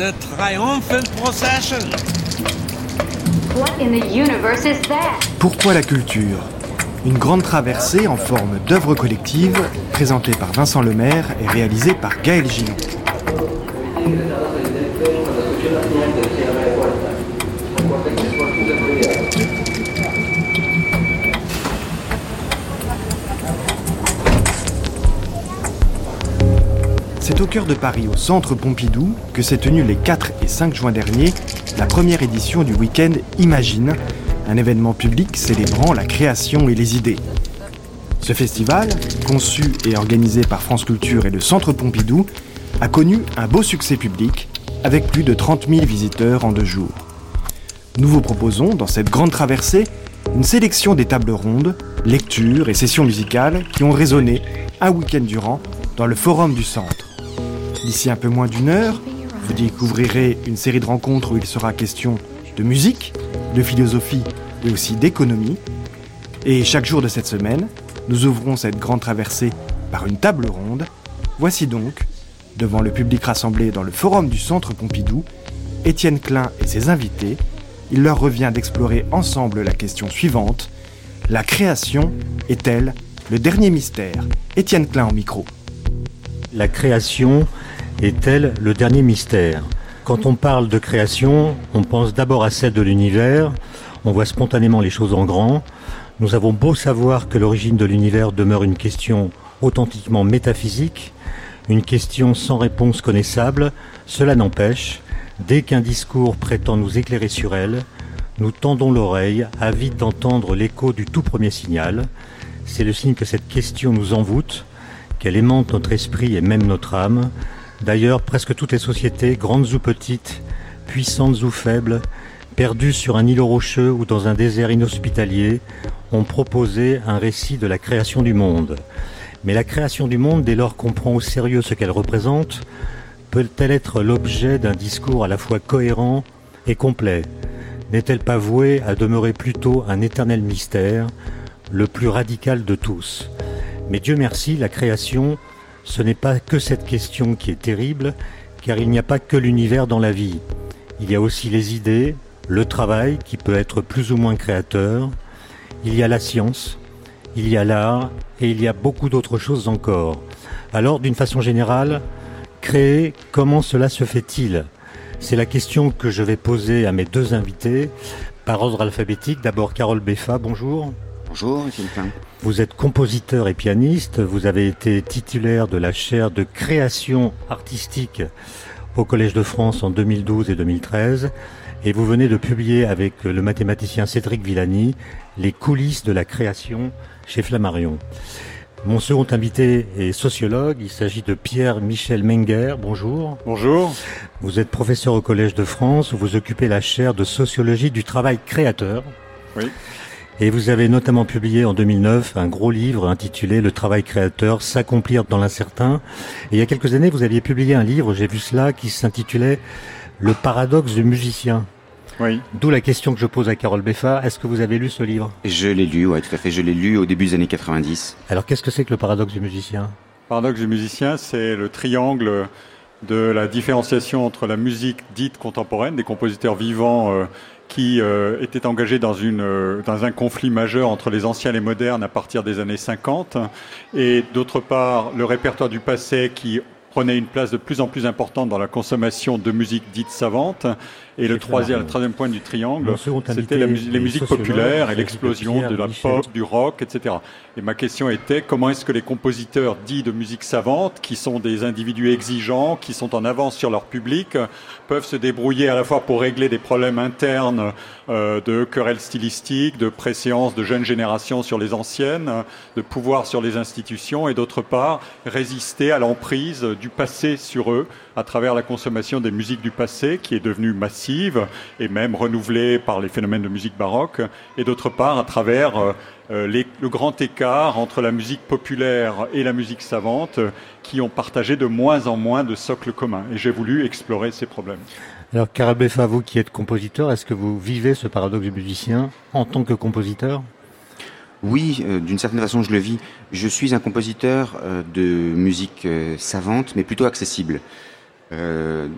the triumphant procession. What in the universe is that? Pourquoi la culture? Une grande traversée en forme d'œuvre collective, présentée par Vincent Lemaire et réalisée par Gaël Gillot. C'est au cœur de Paris, au centre Pompidou, que s'est tenue les 4 et 5 juin dernier la première édition du week-end Imagine, un événement public célébrant la création et les idées. Ce festival, conçu et organisé par France Culture et le Centre Pompidou, a connu un beau succès public, avec plus de 30 000 visiteurs en deux jours. Nous vous proposons, dans cette grande traversée, une sélection des tables rondes, lectures et sessions musicales qui ont résonné un week-end durant dans le Forum du Centre. D'ici un peu moins d'une heure, vous découvrirez une série de rencontres où il sera question de musique, de philosophie et aussi d'économie. Et chaque jour de cette semaine, nous ouvrons cette grande traversée par une table ronde. Voici donc, devant le public rassemblé dans le forum du Centre Pompidou, Étienne Klein et ses invités. Il leur revient d'explorer ensemble la question suivante. La création est-elle le dernier mystère? Étienne Klein en micro. La création est-elle le dernier mystère? Quand on parle de création, on pense d'abord à celle de l'univers, on voit spontanément les choses en grand. Nous avons beau savoir que l'origine de l'univers demeure une question authentiquement métaphysique, une question sans réponse connaissable, cela n'empêche, dès qu'un discours prétend nous éclairer sur elle, nous tendons l'oreille, avides d'entendre l'écho du tout premier signal. C'est le signe que cette question nous envoûte, qu'elle aimante notre esprit et même notre âme. D'ailleurs, presque toutes les sociétés, grandes ou petites, puissantes ou faibles, perdues sur un îlot rocheux ou dans un désert inhospitalier, ont proposé un récit de la création du monde. Mais la création du monde, dès lors qu'on prend au sérieux ce qu'elle représente, peut-elle être l'objet d'un discours à la fois cohérent et complet? N'est-elle pas vouée à demeurer plutôt un éternel mystère, le plus radical de tous? Mais Dieu merci, la création, ce n'est pas que cette question qui est terrible, car il n'y a pas que l'univers dans la vie. Il y a aussi les idées, le travail qui peut être plus ou moins créateur, il y a la science, il y a l'art et il y a beaucoup d'autres choses encore. Alors, d'une façon générale, créer, comment cela se fait-il? C'est la question que je vais poser à mes deux invités par ordre alphabétique. D'abord, Carole Beffa, bonjour. Bonjour, Étienne Klein. Vous êtes compositeur et pianiste. Vous avez été titulaire de la chaire de création artistique au Collège de France en 2012 et 2013. Et vous venez de publier avec le mathématicien Cédric Villani les coulisses de la création chez Flammarion. Mon second invité est sociologue. Il s'agit de Pierre-Michel Menger. Bonjour. Bonjour. Vous êtes professeur au Collège de France où vous occupez la chaire de sociologie du travail créateur. Oui. Et vous avez notamment publié en 2009 un gros livre intitulé Le travail créateur, s'accomplir dans l'incertain. Et il y a quelques années, vous aviez publié un livre, j'ai vu cela, qui s'intitulait Le paradoxe du musicien. Oui. D'où la question que je pose à Carole Beffa. Est-ce que vous avez lu ce livre? Je l'ai lu, ouais, tout à fait. Je l'ai lu au début des années 90. Alors qu'est-ce que c'est que le paradoxe du musicien? Le paradoxe du musicien, c'est le triangle de la différenciation entre la musique dite contemporaine, des compositeurs vivants euh, qui euh, étaient engagés dans, une, euh, dans un conflit majeur entre les anciens et les modernes à partir des années 50, et d'autre part le répertoire du passé qui prenait une place de plus en plus importante dans la consommation de musique dite savante. Et le troisième, le troisième point du triangle, c'était la mus les musiques populaires et l'explosion de la pop, du rock, etc. Et ma question était comment est-ce que les compositeurs dits de musique savante, qui sont des individus exigeants, qui sont en avance sur leur public, peuvent se débrouiller à la fois pour régler des problèmes internes euh, de querelles stylistiques, de préséance de jeunes générations sur les anciennes, de pouvoir sur les institutions, et d'autre part résister à l'emprise du passé sur eux à travers la consommation des musiques du passé, qui est devenue massive et même renouvelée par les phénomènes de musique baroque, et d'autre part à travers euh, les, le grand écart entre la musique populaire et la musique savante, qui ont partagé de moins en moins de socles communs. Et j'ai voulu explorer ces problèmes. Alors, Karabefa, vous qui êtes compositeur, est-ce que vous vivez ce paradoxe du musicien en tant que compositeur? Oui, euh, d'une certaine façon, je le vis. Je suis un compositeur euh, de musique euh, savante, mais plutôt accessible. Euh,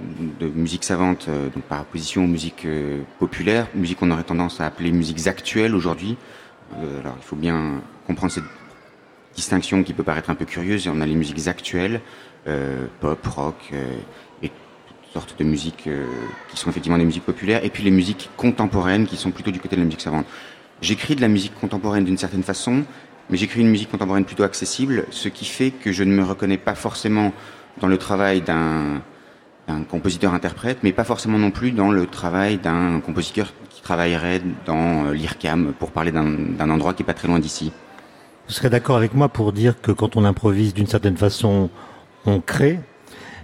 de musique savante, euh, donc par opposition aux musiques euh, populaires, musique qu'on aurait tendance à appeler musiques actuelles aujourd'hui. Euh, alors il faut bien comprendre cette distinction qui peut paraître un peu curieuse. On a les musiques actuelles, euh, pop, rock et toutes sortes de musiques qui sont effectivement des musiques populaires, et puis les musiques contemporaines qui sont plutôt du côté de la musique savante. J'écris de la musique contemporaine d'une certaine façon, mais j'écris une musique contemporaine plutôt accessible, ce qui fait que je ne me reconnais pas forcément dans le travail d'un d'un compositeur-interprète, mais pas forcément non plus dans le travail d'un compositeur qui travaillerait dans euh, l'IRCAM, pour parler d'un endroit qui est pas très loin d'ici. Vous serez d'accord avec moi pour dire que quand on improvise d'une certaine façon, on crée.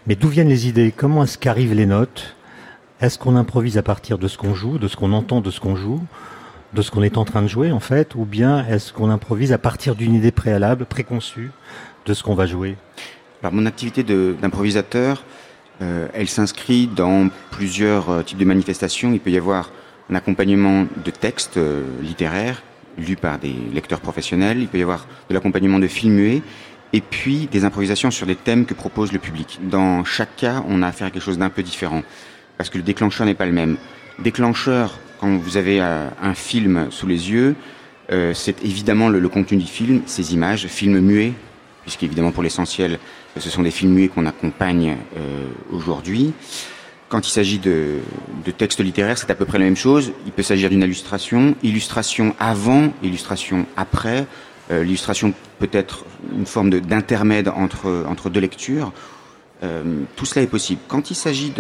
Mais d'où viennent les idées? Comment est-ce qu'arrivent les notes? Est-ce qu'on improvise à partir de ce qu'on joue, de ce qu'on entend, de ce qu'on joue, de ce qu'on est en train de jouer en fait? Ou bien est-ce qu'on improvise à partir d'une idée préalable, préconçue, de ce qu'on va jouer? Alors mon activité d'improvisateur, euh, elle s'inscrit dans plusieurs euh, types de manifestations. Il peut y avoir un accompagnement de textes euh, littéraires lus par des lecteurs professionnels. Il peut y avoir de l'accompagnement de films muets. Et puis des improvisations sur des thèmes que propose le public. Dans chaque cas, on a affaire à quelque chose d'un peu différent. Parce que le déclencheur n'est pas le même. Déclencheur, quand vous avez un film sous les yeux, c'est évidemment le, contenu du film, ses images, film muet, puisqu'évidemment pour l'essentiel, ce sont des films muets qu'on accompagne euh, aujourd'hui. Quand il s'agit de, textes littéraires, c'est à peu près la même chose. Il peut s'agir d'une illustration, illustration avant, illustration après. Euh, L'illustration peut être une forme de- d'intermède entre, entre deux lectures. Euh, tout cela est possible. Quand il s'agit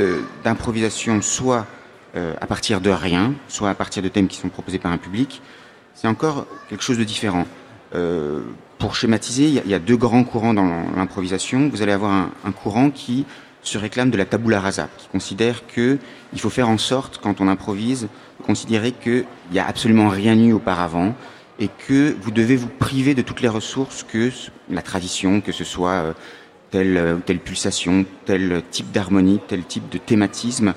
d'improvisation, soit à partir de rien, soit à partir de thèmes qui sont proposés par un public, c'est encore quelque chose de différent. Pour schématiser, il y, a, deux grands courants dans l'improvisation. Vous allez avoir un, courant qui se réclame de la tabula rasa, qui considère que il faut faire en sorte, quand on improvise, considérer qu'il n'y a absolument rien eu auparavant et que vous devez vous priver de toutes les ressources que la tradition, que ce soit euh, telle, euh, telle pulsation, tel type d'harmonie, tel type de thématisme,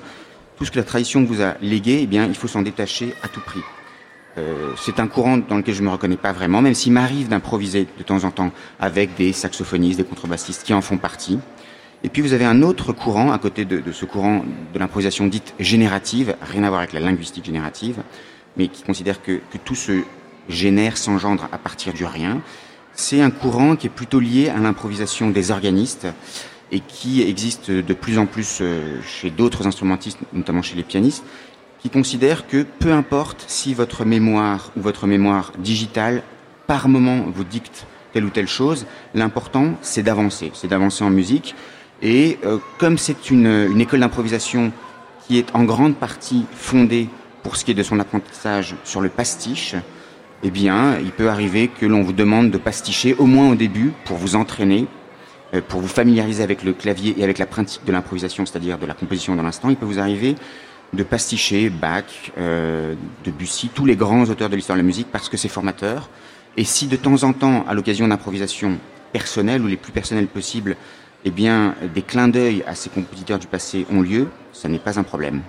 tout ce que la tradition vous a légué, eh bien, il faut s'en détacher à tout prix. Euh, c'est un courant dans lequel je me reconnais pas vraiment, même s'il m'arrive d'improviser de temps en temps avec des saxophonistes, des contrebassistes qui en font partie. Et puis vous avez un autre courant à côté de, de ce courant de l'improvisation dite générative, rien à voir avec la linguistique générative, mais qui considère que, que tout se génère, s'engendre à partir du rien. C'est un courant qui est plutôt lié à l'improvisation des organistes et qui existe de plus en plus euh, chez d'autres instrumentistes, notamment chez les pianistes, qui considèrent que peu importe si votre mémoire ou votre mémoire digitale, par moment, vous dicte telle ou telle chose, l'important, c'est d'avancer, c'est d'avancer en musique. Et euh, comme c'est une, une école d'improvisation qui est en grande partie fondée, pour ce qui est de son apprentissage, sur le pastiche, eh bien, il peut arriver que l'on vous demande de pasticher, au moins au début, pour vous entraîner, euh, pour vous familiariser avec le clavier et avec la pratique de l'improvisation, c'est-à-dire de la composition dans l'instant. Il peut vous arriver de pasticher Bach, euh, Debussy, tous les grands auteurs de l'histoire de la musique, parce que c'est formateur. Et si de temps en temps, à l'occasion d'improvisation personnelle ou les plus personnelles possibles, eh bien, des clins d'œil à ces compositeurs du passé ont lieu, ça n'est pas un problème.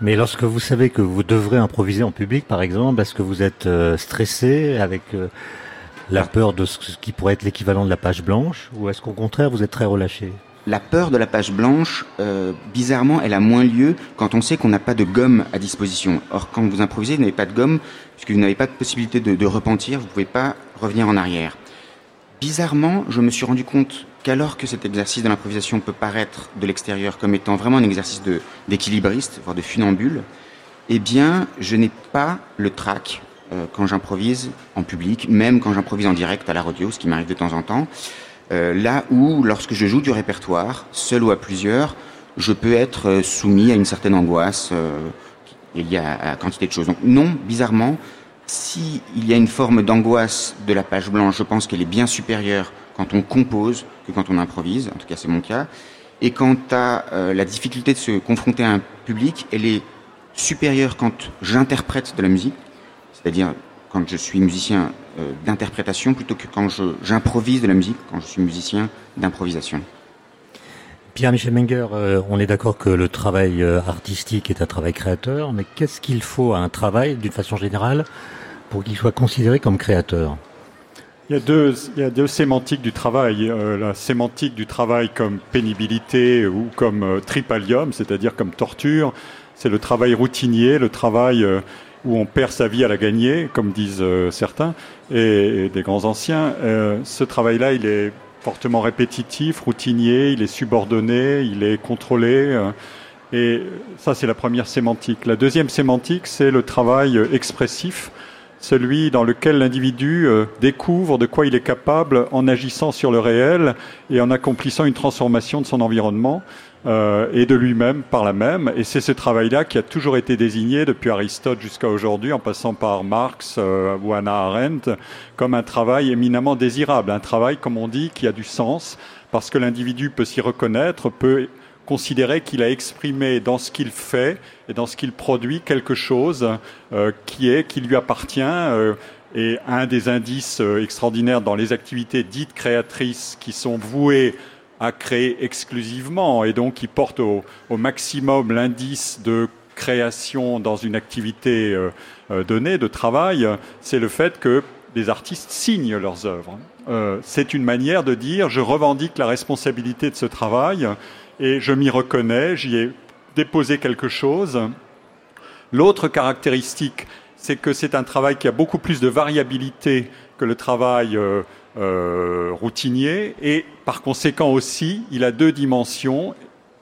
Mais lorsque vous savez que vous devrez improviser en public, par exemple, est-ce que vous êtes euh, stressé avec euh, la peur de ce qui pourrait être l'équivalent de la page blanche, ou est-ce qu'au contraire vous êtes très relâché? La peur de la page blanche, euh, bizarrement, elle a moins lieu quand on sait qu'on n'a pas de gomme à disposition. Or, quand vous improvisez, vous n'avez pas de gomme, puisque vous n'avez pas de possibilité de, repentir, vous ne pouvez pas revenir en arrière. Bizarrement, je me suis rendu compte qu'alors que cet exercice de l'improvisation peut paraître de l'extérieur comme étant vraiment un exercice d'équilibriste, voire de funambule, eh bien, je n'ai pas le trac euh, quand j'improvise en public, même quand j'improvise en direct à la radio, ce qui m'arrive de temps en temps. Euh, là où, lorsque je joue du répertoire, seul ou à plusieurs, je peux être euh, soumis à une certaine angoisse euh, liée à, à quantité de choses. Donc non, bizarrement, si il y a une forme d'angoisse de la page blanche, je pense qu'elle est bien supérieure quand on compose que quand on improvise. En tout cas, c'est mon cas. Et quant à euh, la difficulté de se confronter à un public, elle est supérieure quand j'interprète de la musique, c'est-à-dire quand je suis musicien euh, d'interprétation plutôt que quand je- j'improvise de la musique, quand je suis musicien d'improvisation. Pierre-Michel Menger, euh, on est d'accord que le travail euh, artistique est un travail créateur, mais qu'est-ce qu'il faut à un travail, d'une façon générale, pour qu'il soit considéré comme créateur? Il y, a deux, il y a deux sémantiques du travail. Euh, la sémantique du travail comme pénibilité ou comme euh, tripalium, c'est-à-dire comme torture. C'est le travail routinier, le travail euh, où on perd sa vie à la gagner, comme disent certains, et, des grands anciens. ce travail-là, il est fortement répétitif, routinier, il est subordonné, il est contrôlé. et ça, c'est la première sémantique. La deuxième sémantique, c'est le travail expressif celui dans lequel l'individu euh, découvre de quoi il est capable en agissant sur le réel et en accomplissant une transformation de son environnement euh, et de lui-même par la même. Et c'est ce travail-là qui a toujours été désigné depuis Aristote jusqu'à aujourd'hui, en passant par Marx euh, ou Hannah Arendt, comme un travail éminemment désirable, un travail, comme on dit, qui a du sens, parce que l'individu peut s'y reconnaître, peut considérer qu'il a exprimé dans ce qu'il fait et dans ce qu'il produit quelque chose euh, qui est qui lui appartient. Et un des indices extraordinaires dans les activités dites créatrices qui sont vouées à créer exclusivement et donc qui portent au, maximum l'indice de création dans une activité donnée de travail, c'est le fait que des artistes signent leurs œuvres. c'est une manière de dire je revendique la responsabilité de ce travail et je m'y reconnais, j'y ai déposé quelque chose. L'autre caractéristique, c'est que c'est un travail qui a beaucoup plus de variabilité que le travail euh, euh, routinier et par conséquent aussi, il a deux dimensions.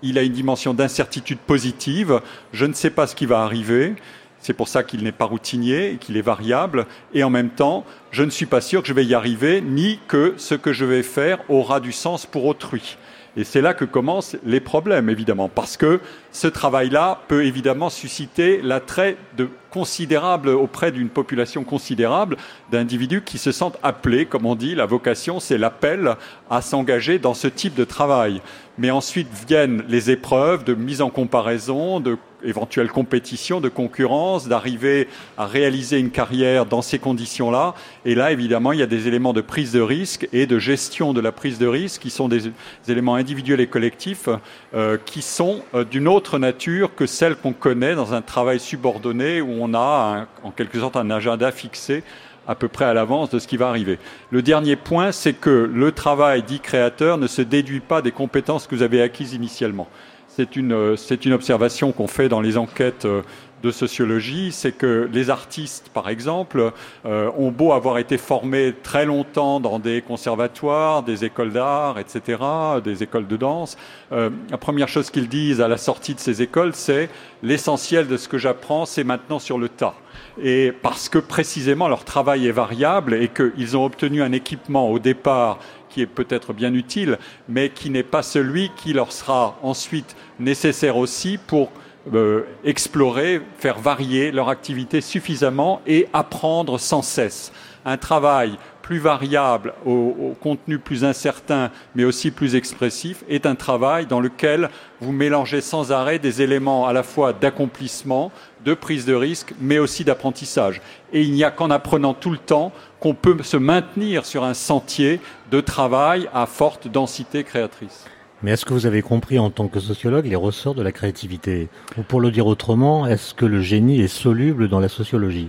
Il a une dimension d'incertitude positive, je ne sais pas ce qui va arriver, c'est pour ça qu'il n'est pas routinier et qu'il est variable. Et en même temps, je ne suis pas sûr que je vais y arriver, ni que ce que je vais faire aura du sens pour autrui. Et c'est là que commencent les problèmes, évidemment, parce que ce travail-là peut évidemment susciter l'attrait de considérable auprès d'une population considérable d'individus qui se sentent appelés, comme on dit, la vocation, c'est l'appel à s'engager dans ce type de travail. Mais ensuite viennent les épreuves de mise en comparaison, de éventuelle compétition, de concurrence, d'arriver à réaliser une carrière dans ces conditions-là. Et là, évidemment, il y a des éléments de prise de risque et de gestion de la prise de risque qui sont des, éléments individuels et collectifs euh, qui sont euh, d'une autre nature que celle qu'on connaît dans un travail subordonné où on a en quelque sorte un agenda fixé à peu près à l'avance de ce qui va arriver. Le dernier point, c'est que le travail dit créateur ne se déduit pas des compétences que vous avez acquises initialement. C'est une, euh, une observation qu'on fait dans les enquêtes euh, de sociologie, c'est que les artistes, par exemple, euh, ont beau avoir été formés très longtemps dans des conservatoires, des écoles d'art, etc., des écoles de danse. la première chose qu'ils disent à la sortie de ces écoles, c'est l'essentiel de ce que j'apprends, c'est maintenant sur le tas. Et parce que précisément leur travail est variable et qu'ils ont obtenu un équipement au départ qui est peut-être bien utile, mais qui n'est pas celui qui leur sera ensuite nécessaire aussi pour euh, explorer, faire varier leur activité suffisamment et apprendre sans cesse. Un travail plus variable, au, contenu plus incertain, mais aussi plus expressif, est un travail dans lequel vous mélangez sans arrêt des éléments à la fois d'accomplissement, de prise de risque, mais aussi d'apprentissage. Et il n'y a qu'en apprenant tout le temps qu'on peut se maintenir sur un sentier de travail à forte densité créatrice. Mais est-ce que vous avez compris en tant que sociologue les ressorts de la créativité Ou pour le dire autrement, est-ce que le génie est soluble dans la sociologie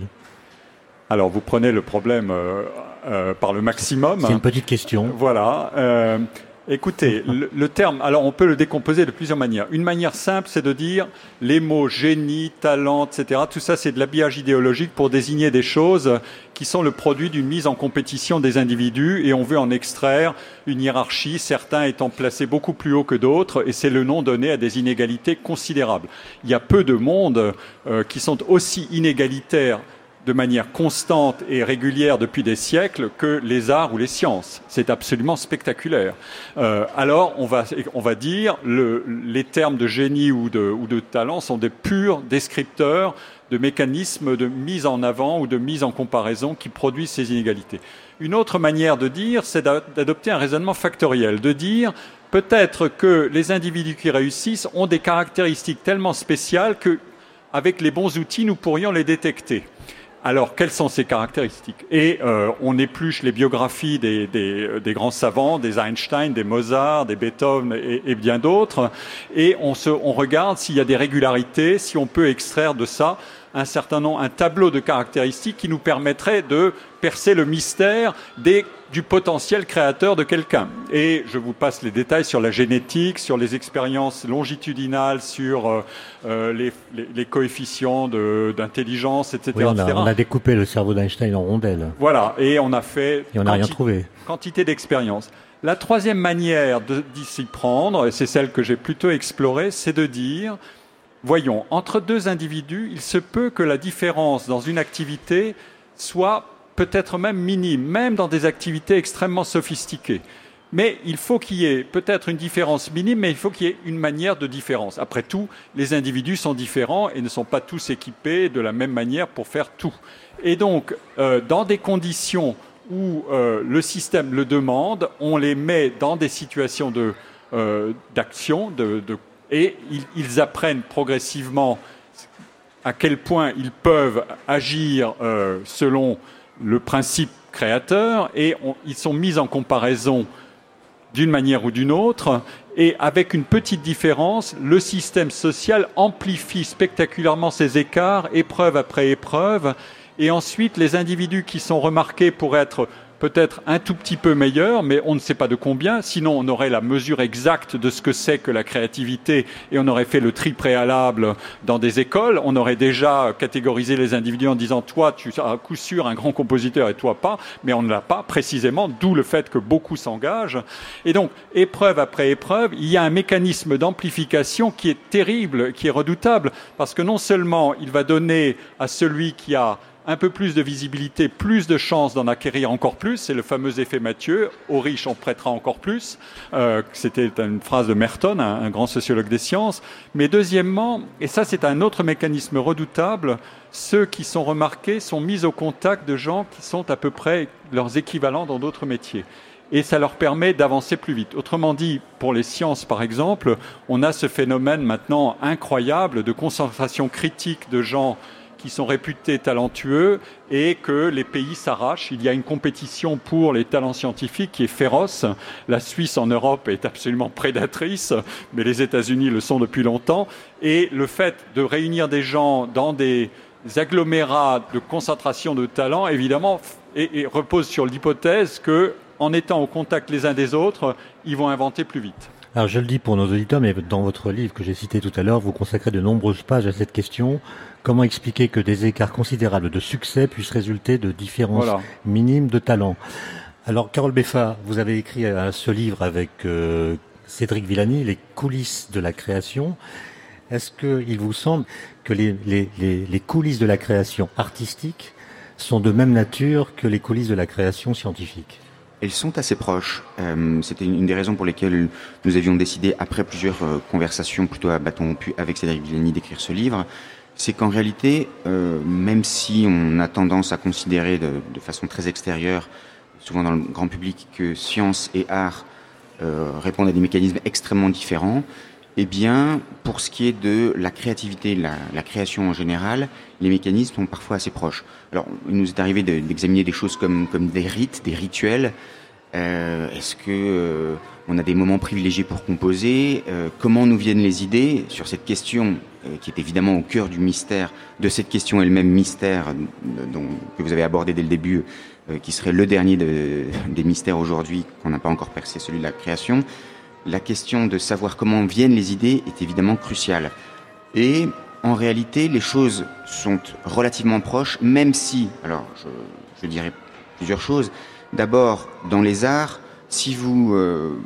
Alors vous prenez le problème euh, euh, par le maximum. C'est une petite question. Voilà. Euh, Écoutez, le, terme, alors on peut le décomposer de plusieurs manières. Une manière simple, c'est de dire les mots génie, talent, etc. Tout ça, c'est de l'habillage idéologique pour désigner des choses qui sont le produit d'une mise en compétition des individus et on veut en extraire une hiérarchie, certains étant placés beaucoup plus haut que d'autres et c'est le nom donné à des inégalités considérables. Il y a peu de mondes euh, qui sont aussi inégalitaires de manière constante et régulière depuis des siècles que les arts ou les sciences. C'est absolument spectaculaire. Euh, alors, on va, on va dire, le, les termes de génie ou de, ou de talent sont des purs descripteurs de mécanismes de mise en avant ou de mise en comparaison qui produisent ces inégalités. Une autre manière de dire, c'est d'adopter un raisonnement factoriel, de dire peut-être que les individus qui réussissent ont des caractéristiques tellement spéciales que, avec les bons outils, nous pourrions les détecter. Alors, quelles sont ces caractéristiques? Et euh, on épluche les biographies des, euh, des, grands savants, des Einstein, des Mozart, des Beethoven et, bien d'autres, et on, se, on regarde s'il y a des régularités, si on peut extraire de ça un certain nombre, un tableau de caractéristiques qui nous permettrait de percer le mystère des, du potentiel créateur de quelqu'un. Et je vous passe les détails sur la génétique, sur les expériences longitudinales, sur euh, euh, les, les, les, coefficients d'intelligence, etc. Oui, on, a, on, a, découpé le cerveau d'Einstein en rondelles. Voilà, et on a fait et on n'a rien trouvé. quantité d'expériences. La troisième manière d'y s'y prendre, et c'est celle que j'ai plutôt explorée, c'est de dire, voyons, entre deux individus, il se peut que la différence dans une activité soit peut-être même minime, même dans des activités extrêmement sophistiquées. Mais il faut qu'il y ait peut-être une différence minime, mais il faut qu'il y ait une manière de différence. Après tout, les individus sont différents et ne sont pas tous équipés de la même manière pour faire tout. Et donc, euh, dans des conditions où euh, le système le demande, on les met dans des situations euh, d'action de, et ils, apprennent progressivement à quel point ils peuvent agir euh, selon le principe créateur et ils sont mis en comparaison d'une manière ou d'une autre et avec une petite différence, le système social amplifie spectaculairement ces écarts, épreuve après épreuve, et ensuite, les individus qui sont remarqués pour être peut-être un tout petit peu meilleurs, mais on ne sait pas de combien. Sinon, on aurait la mesure exacte de ce que c'est que la créativité et on aurait fait le tri préalable dans des écoles. On aurait déjà catégorisé les individus en disant toi, tu as à coup sûr un grand compositeur et toi pas, mais on ne l'a pas précisément, d'où le fait que beaucoup s'engagent. Et donc, épreuve après épreuve, il y a un mécanisme d'amplification qui est terrible, qui est redoutable, parce que non seulement il va donner à celui qui a un peu plus de visibilité, plus de chances d'en acquérir encore plus. C'est le fameux effet Mathieu. Aux riches, on prêtera encore plus. Euh, C'était une phrase de Merton, un, un, grand sociologue des sciences. Mais deuxièmement, et ça c'est un autre mécanisme redoutable, ceux qui sont remarqués sont mis au contact de gens qui sont à peu près leurs équivalents dans d'autres métiers et ça leur permet d'avancer plus vite. Autrement dit, pour les sciences, par exemple, on a ce phénomène maintenant incroyable de concentration critique de gens qui sont réputés talentueux et que les pays s'arrachent. Il y a une compétition pour les talents scientifiques qui est féroce. La Suisse en Europe est absolument prédatrice, mais les États-Unis le sont depuis longtemps. Et le fait de réunir des gens dans des agglomérats de concentration de talents, évidemment, repose sur l'hypothèse que, en étant au contact les uns des autres, ils vont inventer plus vite. Alors je le dis pour nos auditeurs, mais dans votre livre que j'ai cité tout à l'heure, vous consacrez de nombreuses pages à cette question. Comment expliquer que des écarts considérables de succès puissent résulter de différences voilà. minimes de talent? Alors Carole Beffa, vous avez écrit ce livre avec euh, Cédric Villani, Les coulisses de la création. Est-ce qu'il vous semble que les, les, les, les coulisses de la création artistique sont de même nature que les coulisses de la création scientifique? Elles sont assez proches. Euh, C'était une des raisons pour lesquelles nous avions décidé, après plusieurs euh, conversations plutôt à bâton rompu avec Cédric Villani, d'écrire ce livre. C'est qu'en réalité, euh, même si on a tendance à considérer de, façon très extérieure, souvent dans le grand public, que science et art euh, répondent à des mécanismes extrêmement différents, eh bien, pour ce qui est de la créativité, la, la, création en général, les mécanismes sont parfois assez proches. Alors, il nous est arrivé d'examiner de, des choses comme, des rites, des rituels. Euh, Est-ce que on a des moments privilégiés pour composer? Comment nous viennent les idées? Sur cette question qui est évidemment au cœur du mystère de cette question elle-même mystère dont, que vous avez abordé dès le début, euh, qui serait le dernier de, des mystères aujourd'hui qu'on n'a pas encore percé, celui de la création la question de savoir comment viennent les idées est évidemment cruciale. Et en réalité, les choses sont relativement proches, même si, alors je, dirais plusieurs choses. D'abord, dans les arts, si vous euh,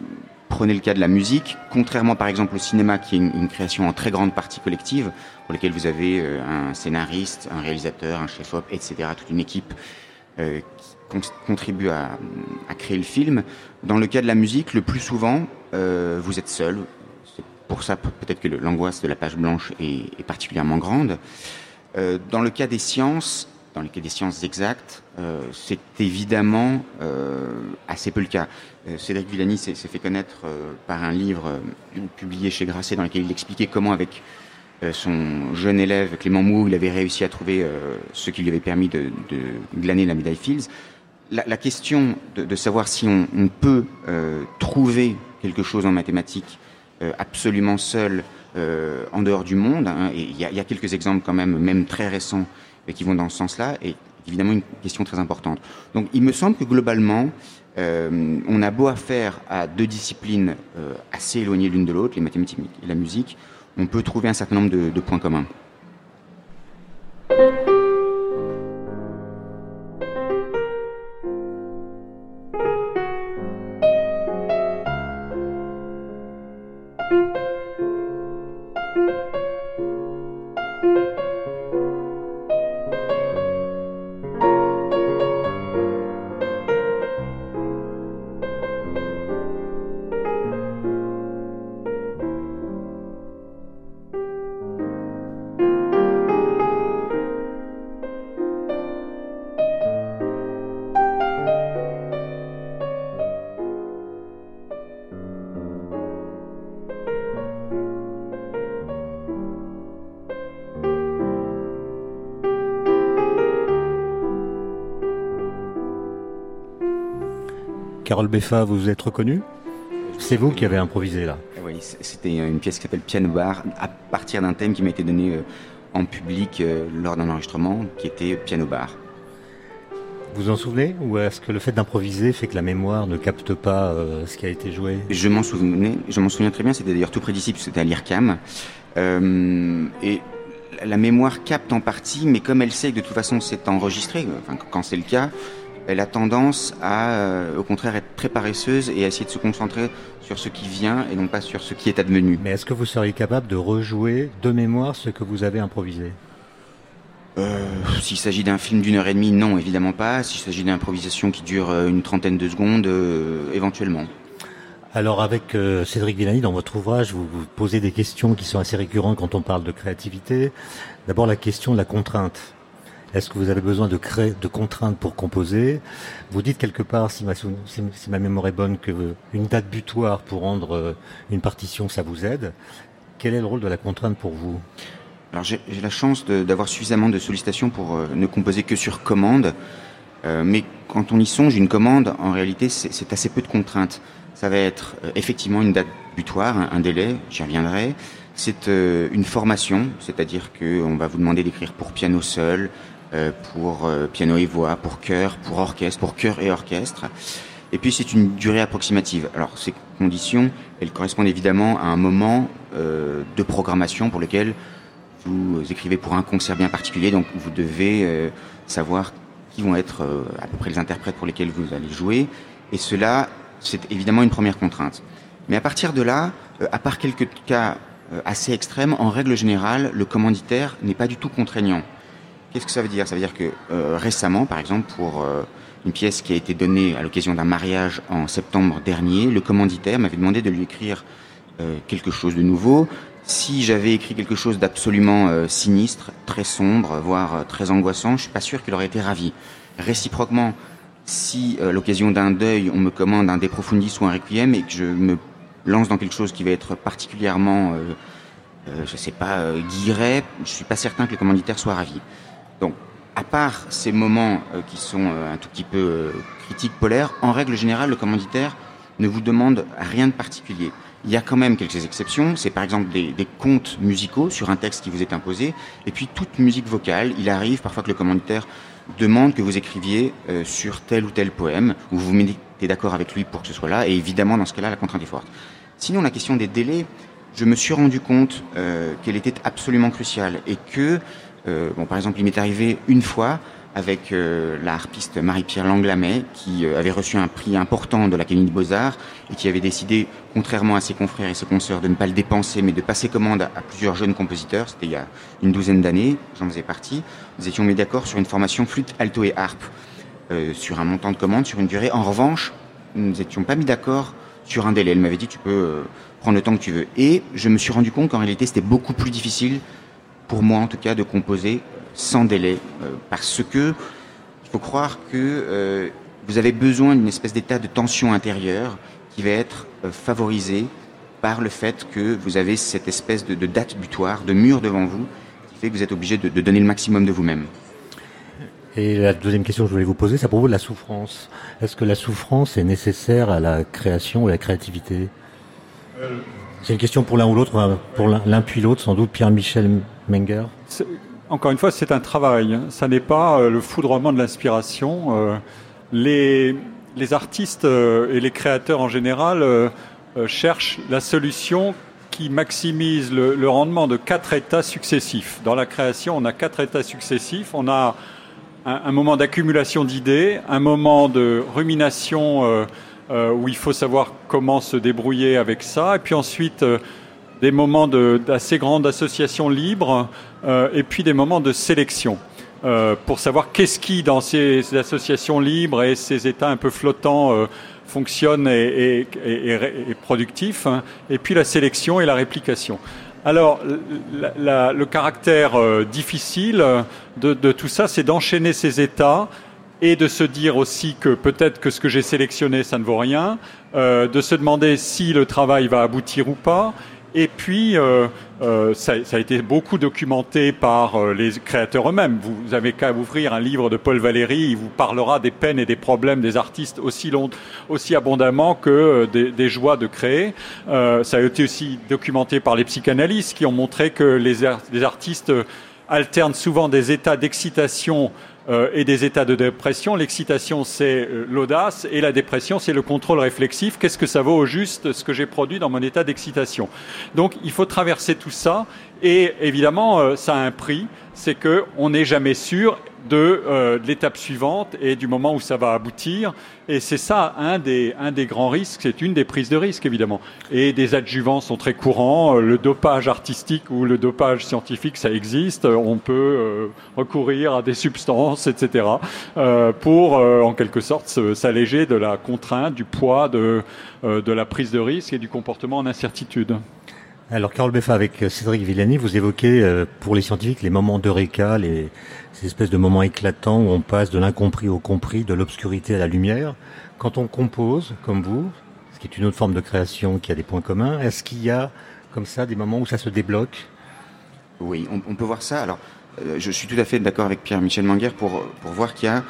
prenez le cas de la musique, contrairement par exemple au cinéma, qui est une, création en très grande partie collective, pour laquelle vous avez euh, un scénariste, un réalisateur, un chef-op, etc., toute une équipe euh, qui contribue à, créer le film. Dans le cas de la musique, le plus souvent, euh, vous êtes seul. C'est pour ça peut-être que l'angoisse de la page blanche est, particulièrement grande. Dans le cas des sciences, dans le cas des sciences exactes, c'est évidemment assez peu le cas. Euh, Cédric Villani s'est fait connaître euh, par un livre euh, publié chez Grasset dans lequel il expliquait comment avec son jeune élève Clément Mou, il avait réussi à trouver ce qui lui avait permis de, glaner la médaille Fields. La, question de, savoir si on, peut trouver quelque chose en mathématiques absolument seul en dehors du monde. Hein, et il y, y, a quelques exemples quand même, même très récents, qui vont dans ce sens-là. Et évidemment une question très importante. Donc il me semble que globalement, euh, on a beau à faire à deux disciplines euh, assez éloignées l'une de l'autre, les mathématiques et la musique, on peut trouver un certain nombre de points communs. Carole Beffa, vous vous êtes reconnu C'est vous qui avez improvisé là Oui, c'était une pièce qui s'appelle Piano Bar, à partir d'un thème qui m'a été donné euh, en public euh, lors d'un enregistrement, qui était Piano Bar. Vous en souvenez? Ou est-ce que le fait d'improviser fait que la mémoire ne capte pas euh, ce qui a été joué? Je m'en souvenais, je m'en souviens très bien, c'était d'ailleurs tout près d'ici, c'était à l'IRCAM. Euh, et la mémoire capte en partie, mais comme elle sait que de toute façon c'est enregistré, enfin, quand c'est le cas, elle a tendance à, euh, au contraire, être très paresseuse et à essayer de se concentrer sur ce qui vient et non pas sur ce qui est advenu. Mais est-ce que vous seriez capable de rejouer de mémoire ce que vous avez improvisé? Euh, S'il s'agit d'un film d'une heure et demie, non, évidemment pas. S'il s'agit d'improvisation qui dure euh, une trentaine de secondes, euh, éventuellement. Alors avec euh, Cédric Villani, dans votre ouvrage, vous, vous posez des questions qui sont assez récurrentes quand on parle de créativité. D'abord la question de la contrainte. Est-ce que vous avez besoin de créer de contraintes pour composer? Vous dites quelque part, si ma, si, ma mémoire est bonne, que une date butoir pour rendre euh, une partition, ça vous aide. Quel est le rôle de la contrainte pour vous? Alors j'ai la chance d'avoir suffisamment de sollicitations pour euh, ne composer que sur commande. Euh, mais quand on y songe, une commande, en réalité, c'est assez peu de contraintes. Ça va être effectivement une date butoir, un, délai, j'y reviendrai. C'est une formation, c'est-à-dire qu'on va vous demander d'écrire pour piano seul, pour euh, piano et voix, pour chœur, pour orchestre, pour chœur et orchestre. Et puis c'est une durée approximative. Alors ces conditions, elles correspondent évidemment à un moment euh, de programmation pour lequel vous écrivez pour un concert bien particulier, donc vous devez euh, savoir qui vont être euh, à peu près les interprètes pour lesquels vous allez jouer. Et cela, c'est évidemment une première contrainte. Mais à partir de là, euh, à part quelques cas euh, assez extrêmes, en règle générale, le commanditaire n'est pas du tout contraignant. Qu'est-ce que ça veut dire? Ça veut dire que euh, récemment, par exemple, pour euh, une pièce qui a été donnée à l'occasion d'un mariage en septembre dernier, le commanditaire m'avait demandé de lui écrire euh, quelque chose de nouveau. Si j'avais écrit quelque chose d'absolument euh, sinistre, très sombre, voire euh, très angoissant, je suis pas sûr qu'il aurait été ravi. Réciproquement, si à l'occasion d'un deuil, on me commande un De Profundis ou un Requiem et que je me lance dans quelque chose qui va être particulièrement, euh, euh, je sais pas, euh, guilleret, je suis pas certain que le commanditaire soit ravi. Donc, à part ces moments euh, qui sont euh, un tout petit peu euh, critiques, polaires, en règle générale, le commanditaire ne vous demande rien de particulier. Il y a quand même quelques exceptions. C'est par exemple des, des comptes musicaux sur un texte qui vous est imposé. Et puis toute musique vocale. Il arrive parfois que le commanditaire demande que vous écriviez sur tel ou tel poème, ou vous vous mettez d'accord avec lui pour que ce soit là. Et évidemment, dans ce cas-là, la contrainte est forte. Sinon, la question des délais, je me suis rendu compte qu'elle était absolument cruciale et que bon, par exemple, il m'est arrivé une fois avec euh, la harpiste Marie-Pierre Langlamet, qui euh, avait reçu un prix important de l'Académie de Beaux-Arts et qui avait décidé, contrairement à ses confrères et ses consoeurs, de ne pas le dépenser, mais de passer commande à plusieurs jeunes compositeurs. C'était il y a une douzaine d'années, j'en faisais partie. Nous étions mis d'accord sur une formation flûte, alto et harpe, euh, sur un montant de commande, sur une durée. En revanche, nous ne nous étions pas mis d'accord sur un délai. Elle m'avait dit, tu peux euh, prendre le temps que tu veux. Et je me suis rendu compte qu'en réalité, c'était beaucoup plus difficile pour moi en tout cas, de composer sans délai, euh, parce que il faut croire que euh, vous avez besoin d'une espèce d'état de tension intérieure qui va être euh, favorisé par le fait que vous avez cette espèce de, de, date butoir, de mur devant vous, qui fait que vous êtes obligé de, de donner le maximum de vous-même. Et la deuxième question que je voulais vous poser, c'est à propos de la souffrance. Est-ce que la souffrance est nécessaire à la création ou à la créativité? Euh, C'est une question pour l'un ou l'autre, pour l'un puis l'autre, sans doute Pierre-Michel Menger. Encore une fois, c'est un travail. Ça n'est pas le foudroiement de l'inspiration. Les, les artistes et les créateurs en général cherchent la solution qui maximise le, rendement de quatre états successifs. Dans la création, on a quatre états successifs. On a un, moment d'accumulation d'idées, un moment de rumination euh, euh, où il faut savoir comment se débrouiller avec ça, et puis ensuite euh, des moments d'assez grande association libre, et puis des moments de sélection. pour savoir qu'est-ce qui, dans ces, associations libres et ces états un peu flottants, fonctionne et est, productif, hein. et puis la sélection et la réplication. Alors, le caractère euh, difficile de, tout ça, c'est d'enchaîner ces états et de se dire aussi que peut-être que ce que j'ai sélectionné, ça ne vaut rien, euh, de se demander si le travail va aboutir ou pas, et puis, euh, euh, ça, a été beaucoup documenté par euh, les créateurs eux-mêmes. Vous avez qu'à ouvrir un livre de Paul Valéry, il vous parlera des peines et des problèmes des artistes aussi, long, aussi abondamment que des, joies de créer. ça a été aussi documenté par les psychanalystes qui ont montré que les artistes alternent souvent des états d'excitation euh, et des états de dépression. L'excitation, c'est euh, l'audace et la dépression, c'est le contrôle réflexif. Qu'est-ce que ça vaut au juste ce que j'ai produit dans mon état d'excitation? Donc, il faut traverser tout ça et évidemment, euh, ça a un prix, c'est qu'on n'est jamais sûr de, l'étape suivante et du moment où ça va aboutir. Et c'est ça un des, un des grands risques, c'est une des prises de risque évidemment. Et des adjuvants sont très courants, le dopage artistique ou le dopage scientifique, ça existe. On peut recourir à des substances etc., euh, pour euh, en quelque sorte s'alléger de la contrainte, du poids, de, euh, de la prise de risque et du comportement en incertitude. Alors, Carole Beffa, avec Cédric Villani, vous évoquez pour les scientifiques les moments d'eureka, les, ces espèces de moments éclatants où on passe de l'incompris au compris, de l'obscurité à la lumière. Quand on compose, comme vous, ce qui est une autre forme de création qui a des points communs, est-ce qu'il y a comme ça des moments où ça se débloque? Oui, on, peut voir ça. Alors, euh, je suis tout à fait d'accord avec Pierre-Michel Manguer pour, pour voir qu'il y a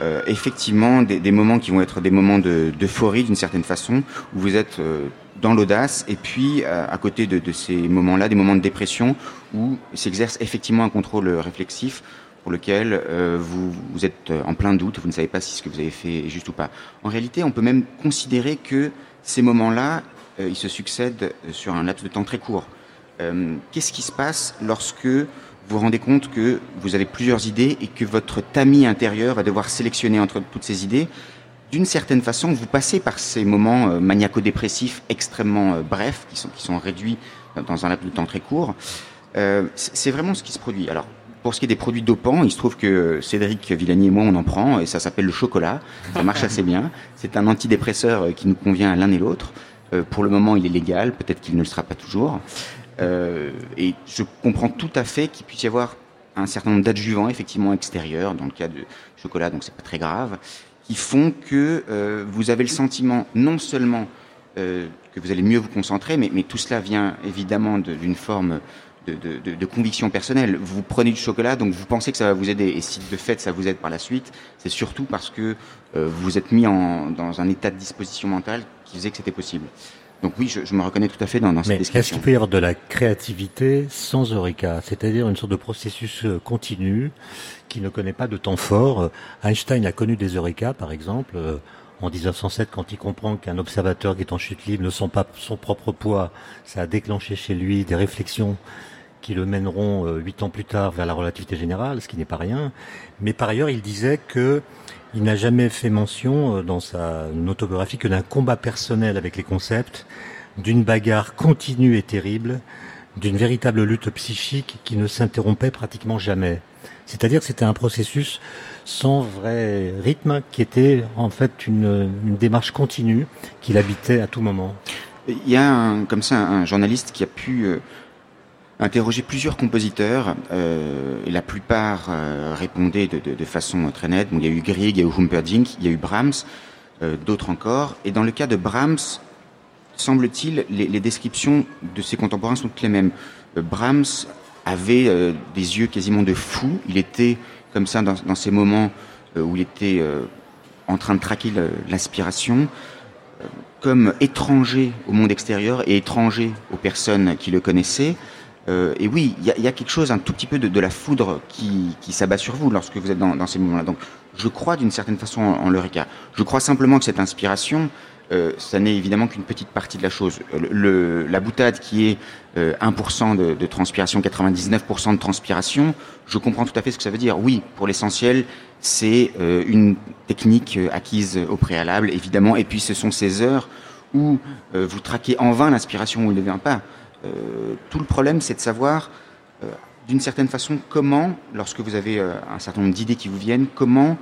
euh, effectivement des, moments qui vont être des moments d'euphorie d'une certaine façon, où vous êtes euh, dans l'audace, et puis à côté de, de ces moments-là, des moments de dépression, où s'exerce effectivement un contrôle réflexif pour lequel vous, vous êtes en plein doute, vous ne savez pas si ce que vous avez fait est juste ou pas. En réalité, on peut même considérer que ces moments-là, ils se succèdent sur un laps de temps très court. Qu'est-ce qui se passe lorsque vous rendez compte que vous avez plusieurs idées et que votre tamis intérieur va devoir sélectionner entre toutes ces idées. D'une certaine façon, vous passez par ces moments euh, maniaco-dépressifs extrêmement euh, brefs, qui sont, qui sont réduits dans un laps de temps très court. Euh, c'est vraiment ce qui se produit. Alors, pour ce qui est des produits dopants, il se trouve que Cédric Villani et moi, on en prend, et ça s'appelle le chocolat. Ça marche assez bien. C'est un antidépresseur qui nous convient l'un et l'autre. pour le moment, il est légal, peut-être qu'il ne le sera pas toujours. Euh, et je comprends tout à fait qu'il puisse y avoir un certain nombre d'adjuvants effectivement extérieurs, dans le cas de chocolat, donc c'est pas très grave, qui font que euh, vous avez le sentiment non seulement euh, que vous allez mieux vous concentrer, mais, mais tout cela vient évidemment d'une forme de, conviction personnelle. Vous prenez du chocolat, donc vous pensez que ça va vous aider, et si de fait ça vous aide par la suite, c'est surtout parce que vous vous êtes mis dans un état de disposition mentale qui faisait que c'était possible. Donc oui, je, me reconnais tout à fait dans, dans cette description. Est-ce qu'il peut y avoir de la créativité sans eureka, c'est-à-dire une sorte de processus euh, continu qui ne connaît pas de temps fort? Euh, Einstein a connu des eureka, par exemple, euh, en 1907, quand il comprend qu'un observateur qui est en chute libre ne sent pas son propre poids, ça a déclenché chez lui des réflexions qui le mèneront huit ans plus tard vers la relativité générale, ce qui n'est pas rien. Mais par ailleurs, il disait que il n'a jamais fait mention euh, dans sa autobiographie que d'un combat personnel avec les concepts, d'une bagarre continue et terrible, d'une véritable lutte psychique qui ne s'interrompait pratiquement jamais. C'est-à-dire que c'était un processus sans vrai rythme, qui était en fait une, démarche continue qu'il habitait à tout moment. Il y a comme ça un journaliste qui a pu euh, interrogé plusieurs compositeurs euh, et la plupart euh, répondaient de, façon très nette. Il y a eu Grieg, il y a eu Humperdinck, il y a eu Brahms, euh, d'autres encore. Et dans le cas de Brahms, semble-t-il, les, descriptions de ses contemporains sont toutes les mêmes. Brahms avait des yeux quasiment de fou. Il était comme ça dans, ces moments où il était en train de traquer l'aspiration comme étranger au monde extérieur et étranger aux personnes qui le connaissaient. Euh, et oui, il y, a quelque chose, un tout petit peu de, la foudre qui, s'abat sur vous lorsque vous êtes dans, ces moments-là. Donc, je crois d'une certaine façon en, en l'Eureka. Je crois simplement que cette inspiration, euh, ça n'est évidemment qu'une petite partie de la chose. Le, la boutade qui est 1% de, de, transpiration, 99% de transpiration, je comprends tout à fait ce que ça veut dire. Oui, pour l'essentiel, c'est une technique acquise au préalable, évidemment, et puis ce sont ces heures où vous traquez en vain l'inspiration où il ne vient pas. Euh, tout le problème, c'est de savoir, euh, d'une certaine façon, comment, lorsque vous avez euh, un certain nombre d'idées qui vous viennent, comment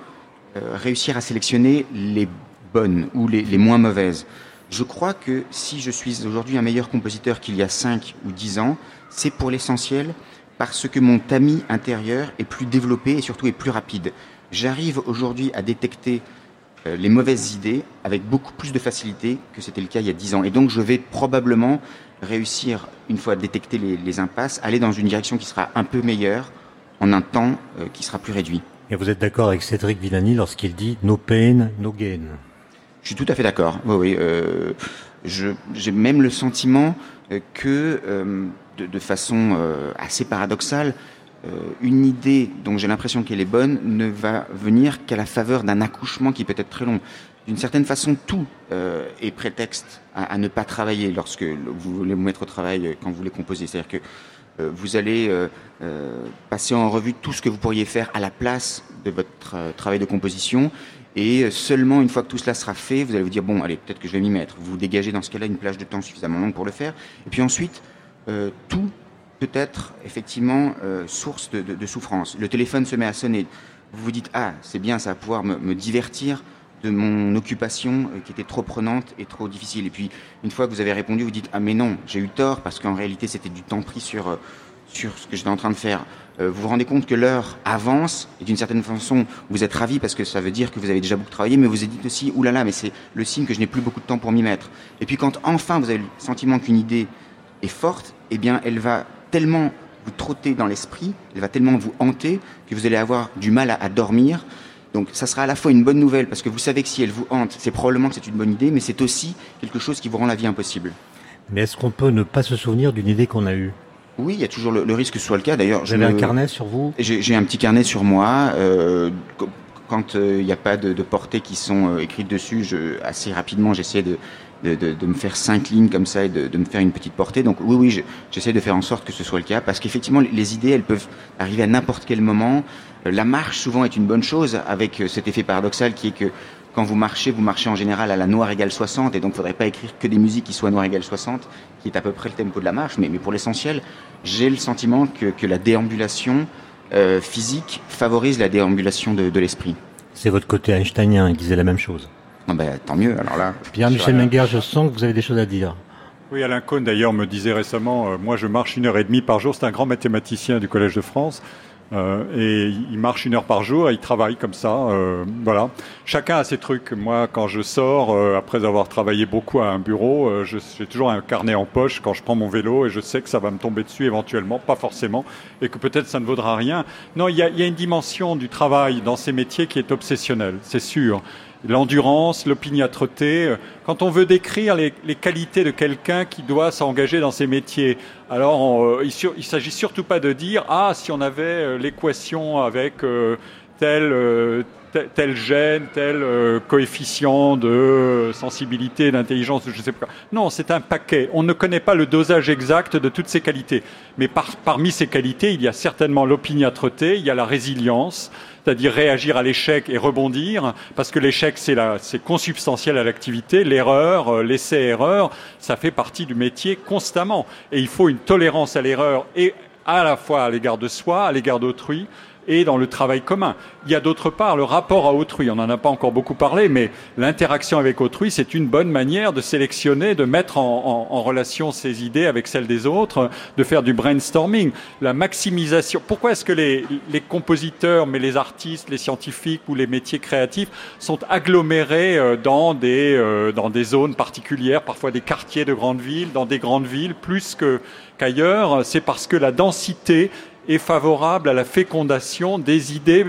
réussir à sélectionner les bonnes ou les, moins mauvaises. Je crois que si je suis aujourd'hui un meilleur compositeur qu'il y a 5 ou 10 ans, c'est pour l'essentiel parce que mon tamis intérieur est plus développé et surtout est plus rapide. J'arrive aujourd'hui à détecter les mauvaises idées avec beaucoup plus de facilité que c'était le cas il y a 10 ans. Et donc je vais probablement réussir, une fois détecté les, impasses, aller dans une direction qui sera un peu meilleure en un temps euh, qui sera plus réduit. Et vous êtes d'accord avec Cédric Villani lorsqu'il dit no pain, no gain Je suis tout à fait d'accord. Oui, oui. Euh, j'ai même le sentiment euh, que, de, de, façon assez paradoxale, une idée dont j'ai l'impression qu'elle est bonne ne va venir qu'à la faveur d'un accouchement qui peut être très long d'une certaine façon, tout euh, est prétexte à, ne pas travailler lorsque vous voulez vous mettre au travail euh, quand vous voulez composer. C'est-à-dire que euh, vous allez passer en revue tout ce que vous pourriez faire à la place de votre travail de composition. Et seulement une fois que tout cela sera fait, vous allez vous dire, bon, allez, peut-être que je vais m'y mettre. Vous dégagez dans ce cas-là une plage de temps suffisamment longue pour le faire. Et puis ensuite, tout peut être effectivement source de, souffrance. Le téléphone se met à sonner. Vous vous dites, ah, c'est bien, ça va pouvoir me divertir de mon occupation euh, qui était trop prenante et trop difficile. Et puis, une fois que vous avez répondu, vous dites Ah, mais non, j'ai eu tort parce qu'en réalité, c'était du temps pris sur, euh, sur ce que j'étais en train de faire. Euh, vous vous rendez compte que l'heure avance et d'une certaine façon, vous êtes ravi parce que ça veut dire que vous avez déjà beaucoup travaillé, mais vous vous dites aussi Ouh là là, mais c'est le signe que je n'ai plus beaucoup de temps pour m'y mettre. Et puis, quand enfin vous avez le sentiment qu'une idée est forte, eh bien, elle va tellement vous trotter dans l'esprit, elle va tellement vous hanter que vous allez avoir du mal à dormir. Donc ça sera à la fois une bonne nouvelle parce que vous savez que si elle vous hante, c'est probablement que c'est une bonne idée, mais c'est aussi quelque chose qui vous rend la vie impossible. Mais est-ce qu'on peut ne pas se souvenir d'une idée qu'on a eue? Oui, il y a toujours le, risque que ce soit le cas. D'ailleurs, j'ai un carnet sur vous? J'ai un petit carnet sur moi. Euh, quand euh, il n'y a pas de, portées qui sont euh, écrites dessus, je, assez rapidement, j'essaie de, de, me faire cinq lignes comme ça et de, me faire une petite portée. Donc oui, oui, j'essaie de faire en sorte que ce soit le cas, parce qu'effectivement, les idées, elles peuvent arriver à n'importe quel moment. Euh, la marche, souvent, est une bonne chose, avec euh, cet effet paradoxal qui est que quand vous marchez, vous marchez en général à la noire égale 60, et donc il ne faudrait pas écrire que des musiques qui soient noire égale 60, qui est à peu près le tempo de la marche. Mais, mais pour l'essentiel, j'ai le sentiment que, que la déambulation euh, physique favorise la déambulation de, de l'esprit. C'est votre côté einsteinien, il disait la même chose. Ah ben, tant mieux, alors là. Pierre-Michel Menger, je sens que vous avez des choses à dire. Oui, Alain Cohn d'ailleurs me disait récemment, euh, moi je marche une heure et demie par jour, c'est un grand mathématicien du Collège de France, euh, et il marche une heure par jour, et il travaille comme ça, euh, voilà. Chacun a ses trucs. Moi, quand je sors, après avoir travaillé beaucoup à un bureau, j'ai toujours un carnet en poche quand je prends mon vélo, et je sais que ça va me tomber dessus éventuellement, pas forcément, et que peut-être ça ne vaudra rien. Non, il y a, il y a une dimension du travail dans ces métiers qui est obsessionnelle, c'est sûr l'endurance, l'opiniâtreté. Quand on veut décrire les, qualités de quelqu'un qui doit s'engager dans ces métiers, alors euh, il, ne s'agit surtout pas de dire ah si on avait euh, l'équation avec euh, tel tel gène, tel coefficient de sensibilité, d'intelligence, je sais pas. Non, c'est un paquet. On ne connaît pas le dosage exact de toutes ces qualités. Mais parmi ces qualités, il y a certainement l'opiniâtreté, il y a la résilience, c'est-à-dire réagir à l'échec et rebondir, parce que l'échec, c'est consubstantiel à l'activité, l'erreur, euh, l'essai-erreur, ça fait partie du métier constamment. Et il faut une tolérance à l'erreur, et à la fois à l'égard de soi, à l'égard d'autrui, et dans le travail commun. Il y a d'autre part le rapport à autrui. On n'en a pas encore beaucoup parlé, mais l'interaction avec autrui, c'est une bonne manière de sélectionner, de mettre en, relation ses idées avec celles des autres, de faire du brainstorming. La maximisation. Pourquoi est-ce que les, compositeurs, mais les artistes, les scientifiques ou les métiers créatifs sont agglomérés euh, dans des, euh, dans des zones particulières, parfois des quartiers de grandes villes, dans des grandes villes, plus qu'ailleurs? C'est parce que la densité est favorable à la fécondation des idées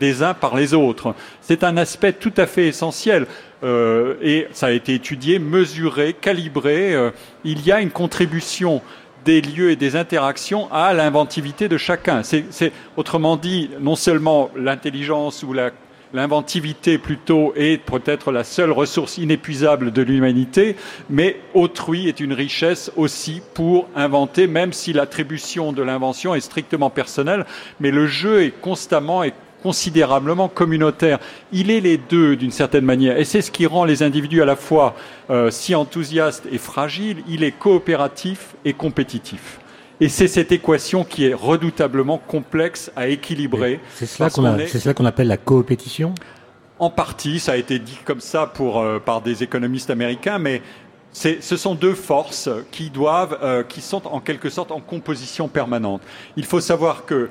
des uns par les autres. C'est un aspect tout à fait essentiel. Euh, et ça a été étudié, mesuré, calibré. Euh, il y a une contribution des lieux et des interactions à l'inventivité de chacun. C'est, autrement dit, non seulement l'intelligence ou la l'inventivité plutôt est peut-être la seule ressource inépuisable de l'humanité, mais autrui est une richesse aussi pour inventer, même si l'attribution de l'invention est strictement personnelle, mais le jeu est constamment et considérablement communautaire. Il est les deux d'une certaine manière, et c'est ce qui rend les individus à la fois euh, si enthousiastes et fragiles. Il est coopératif et compétitif. Et c'est cette équation qui est redoutablement complexe à équilibrer. C'est cela qu'on appelle la coopétition En partie, ça a été dit comme ça pour, euh, par des économistes américains, mais ce sont deux forces qui doivent, euh, qui sont en quelque sorte en composition permanente. Il faut savoir que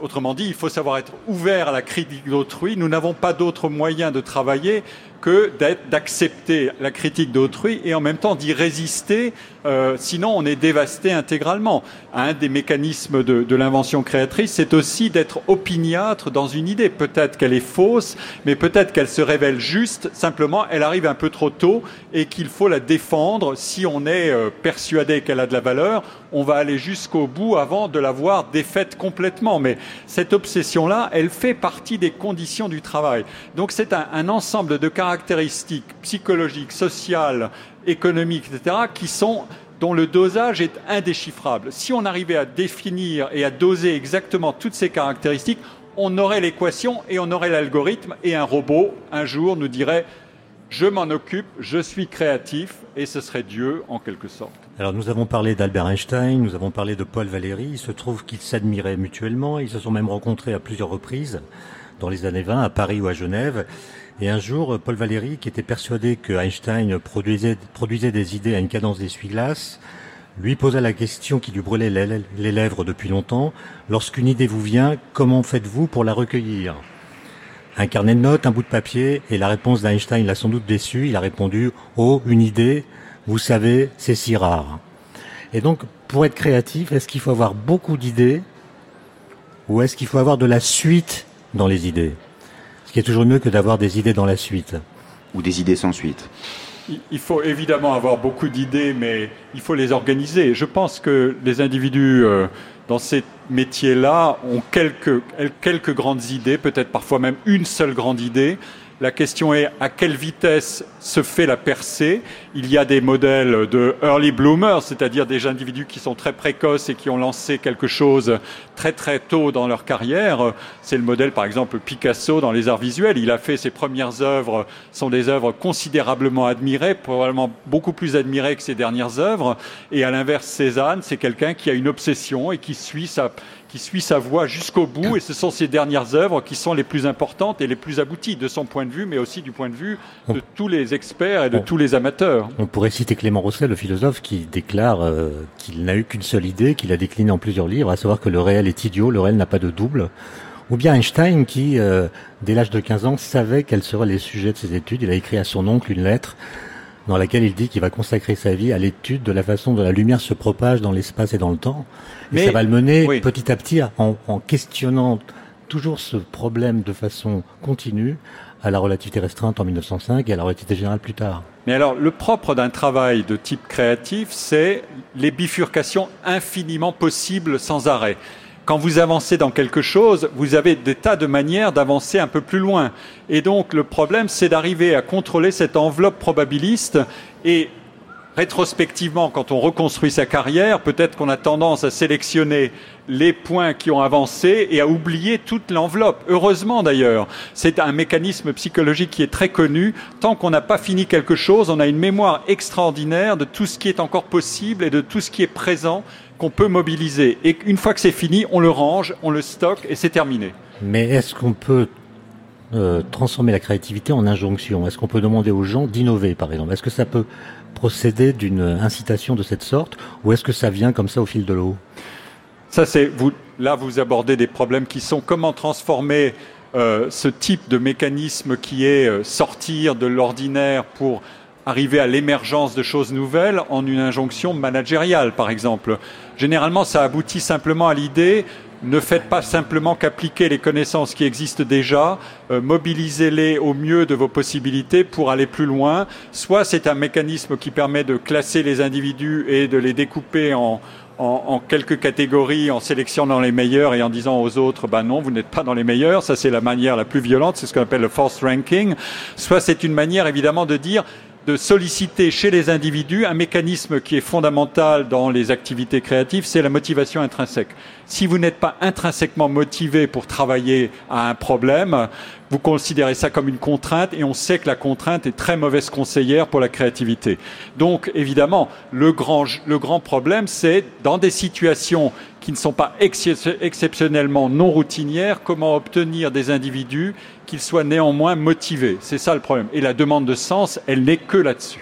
Autrement dit, il faut savoir être ouvert à la critique d'autrui. Nous n'avons pas d'autre moyen de travailler que d'accepter la critique d'autrui et en même temps d'y résister, euh, sinon on est dévasté intégralement. Un des mécanismes de, l'invention créatrice, c'est aussi d'être opiniâtre dans une idée. Peut-être qu'elle est fausse, mais peut-être qu'elle se révèle juste, simplement elle arrive un peu trop tôt et qu'il faut la défendre. Si on est euh, persuadé qu'elle a de la valeur, on va aller jusqu'au bout avant de l'avoir défaite complètement. Mais cette obsession-là, elle fait partie des conditions du travail. Donc c'est un, un ensemble de caractéristiques caractéristiques psychologiques, sociales, économiques, etc., qui sont dont le dosage est indéchiffrable. Si on arrivait à définir et à doser exactement toutes ces caractéristiques, on aurait l'équation et on aurait l'algorithme et un robot, un jour, nous dirait je m'en occupe, je suis créatif, et ce serait Dieu en quelque sorte. Alors nous avons parlé d'Albert Einstein, nous avons parlé de Paul Valéry, il se trouve qu'ils s'admiraient mutuellement, ils se sont même rencontrés à plusieurs reprises, dans les années 20, à Paris ou à Genève, et un jour, Paul Valéry, qui était persuadé que Einstein produisait, des idées à une cadence d'essuie-glace, lui posa la question qui lui brûlait les lèvres depuis longtemps. Lorsqu'une idée vous vient, comment faites-vous pour la recueillir? Un carnet de notes, un bout de papier, et la réponse d'Einstein l'a sans doute déçu. Il a répondu Oh, une idée, vous savez, c'est si rare. Et donc, pour être créatif, est-ce qu'il faut avoir beaucoup d'idées ou est-ce qu'il faut avoir de la suite dans les idées? Qui est toujours mieux que d'avoir des idées dans la suite. Ou des idées sans suite. Il faut évidemment avoir beaucoup d'idées, mais il faut les organiser. Je pense que les individus euh, dans ces métiers-là ont quelques, quelques grandes idées, peut-être parfois même une seule grande idée, la question est à quelle vitesse se fait la percée? Il y a des modèles de early bloomers, c'est-à-dire des individus qui sont très précoces et qui ont lancé quelque chose très très tôt dans leur carrière. C'est le modèle par exemple Picasso dans les arts visuels. Il a fait ses premières œuvres, sont des œuvres considérablement admirées, probablement beaucoup plus admirées que ses dernières œuvres. Et à l'inverse, Cézanne, c'est quelqu'un qui a une obsession et qui suit sa, qui suit sa voie jusqu'au bout, et ce sont ses dernières œuvres qui sont les plus importantes et les plus abouties de son point de vue, mais aussi du point de vue de tous les experts et de tous les amateurs. On pourrait citer Clément Rosset, le philosophe, qui déclare euh, qu'il n'a eu qu'une seule idée, qu'il a décliné en plusieurs livres, à savoir que le réel est idiot, le réel n'a pas de double. Ou bien Einstein qui, euh, dès l'âge de 15 ans, savait quels seraient les sujets de ses études. Il a écrit à son oncle une lettre dans laquelle il dit qu'il va consacrer sa vie à l'étude de la façon dont la lumière se propage dans l'espace et dans le temps. Mais ça va le mener petit à petit en, en, questionnant toujours ce problème de façon continue à la relativité restreinte en 1905 et à la relativité générale plus tard. Mais alors, le propre d'un travail de type créatif, c'est les bifurcations infiniment possibles sans arrêt quand vous avancez dans quelque chose, vous avez des tas de manières d'avancer un peu plus loin. Et donc le problème, c'est d'arriver à contrôler cette enveloppe probabiliste et rétrospectivement, quand on reconstruit sa carrière, peut-être qu'on a tendance à sélectionner les points qui ont avancé et à oublier toute l'enveloppe. Heureusement d'ailleurs, c'est un mécanisme psychologique qui est très connu. Tant qu'on n'a pas fini quelque chose, on a une mémoire extraordinaire de tout ce qui est encore possible et de tout ce qui est présent qu'on peut mobiliser. Et une fois que c'est fini, on le range, on le stocke et c'est terminé. Mais est-ce qu'on peut euh, transformer la créativité en injonction? Est-ce qu'on peut demander aux gens d'innover, par exemple? Est-ce que ça peut procéder d'une incitation de cette sorte? Ou est-ce que ça vient comme ça au fil de l'eau? Ça, c'est vous. Là, vous abordez des problèmes qui sont comment transformer euh, ce type de mécanisme qui est euh, sortir de l'ordinaire pour arriver à l'émergence de choses nouvelles en une injonction managériale, par exemple. Généralement, ça aboutit simplement à l'idée ne faites pas simplement qu'appliquer les connaissances qui existent déjà, euh, mobilisez-les au mieux de vos possibilités pour aller plus loin. Soit c'est un mécanisme qui permet de classer les individus et de les découper en, en, quelques catégories, en sélectionnant les meilleurs et en disant aux autres, bah non, vous n'êtes pas dans les meilleurs. Ça, c'est la manière la plus violente. C'est ce qu'on appelle le force ranking. Soit c'est une manière, évidemment, de dire, de solliciter chez les individus un mécanisme qui est fondamental dans les activités créatives, c'est la motivation intrinsèque. Si vous n'êtes pas intrinsèquement motivé pour travailler à un problème, vous considérez ça comme une contrainte et on sait que la contrainte est très mauvaise conseillère pour la créativité. Donc évidemment, le grand, le grand problème, c'est dans des situations qui ne sont pas exceptionnellement non routinières, comment obtenir des individus qu'ils soient néanmoins motivés. C'est ça le problème. Et la demande de sens, elle n'est que là-dessus.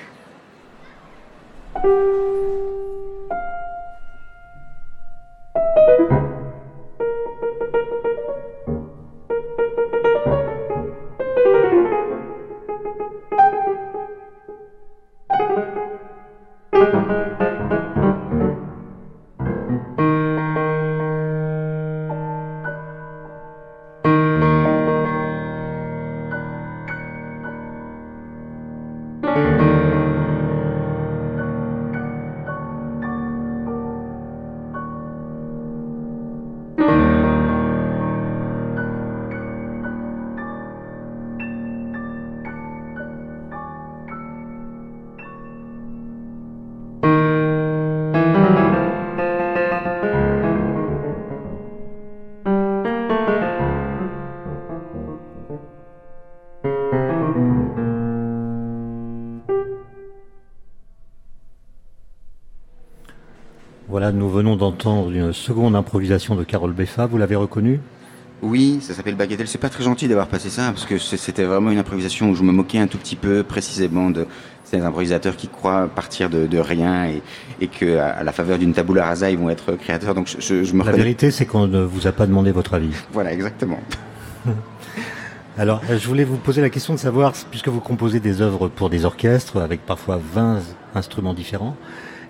D'entendre une seconde improvisation de Carole Beffa. Vous l'avez reconnue? Oui, ça s'appelle Bagatelle. C'est pas très gentil d'avoir passé ça parce que c'était vraiment une improvisation où je me moquais un tout petit peu précisément de ces improvisateurs qui croient partir de, rien et, et que à, la faveur d'une tabula rasa ils vont être créateurs. Donc je, je me la vérité, c'est qu'on ne vous a pas demandé votre avis. Voilà, exactement. Alors, je voulais vous poser la question de savoir, puisque vous composez des œuvres pour des orchestres avec parfois 20 instruments différents,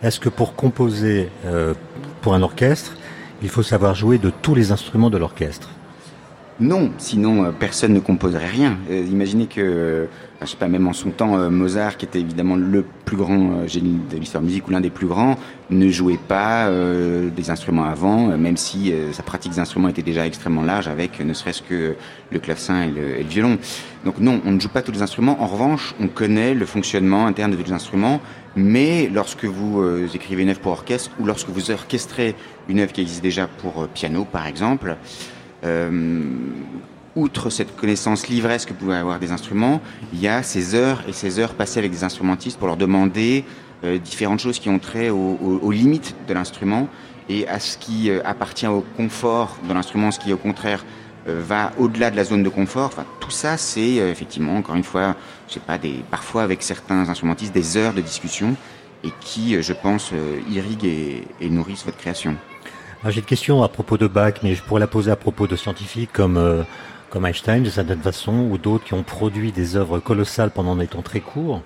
est-ce que pour composer euh, pour un orchestre, il faut savoir jouer de tous les instruments de l'orchestre non, sinon euh, personne ne composerait rien. Euh, imaginez que, je sais pas, même en son temps, Mozart, qui était évidemment le plus grand génie de l'histoire musique ou l'un des plus grands, ne jouait pas des instruments avant, même si sa pratique des instruments était déjà extrêmement large, avec ne serait-ce que le clavecin et le, violon. Donc non, on ne joue pas tous les instruments. En revanche, on connaît le fonctionnement interne de tous les instruments mais lorsque vous euh, écrivez une œuvre pour orchestre ou lorsque vous orchestrez une œuvre qui existe déjà pour euh, piano, par exemple, euh, outre cette connaissance livresque que pouvez avoir des instruments, il y a ces heures et ces heures passées avec des instrumentistes pour leur demander différentes choses qui ont trait aux limites de l'instrument et à ce qui appartient au confort de l'instrument, ce qui au contraire euh, va au-delà de la zone de confort. Enfin, tout ça, c'est euh, effectivement, encore une fois, je sais pas, des, parfois avec certains instrumentistes, des heures de discussion et qui, euh, je pense, irriguent et, et nourrissent votre création. J'ai une question à propos de Bach, mais je pourrais la poser à propos de scientifiques comme, comme Einstein, de certaine façon, ou d'autres qui ont produit des œuvres colossales pendant des temps très courts.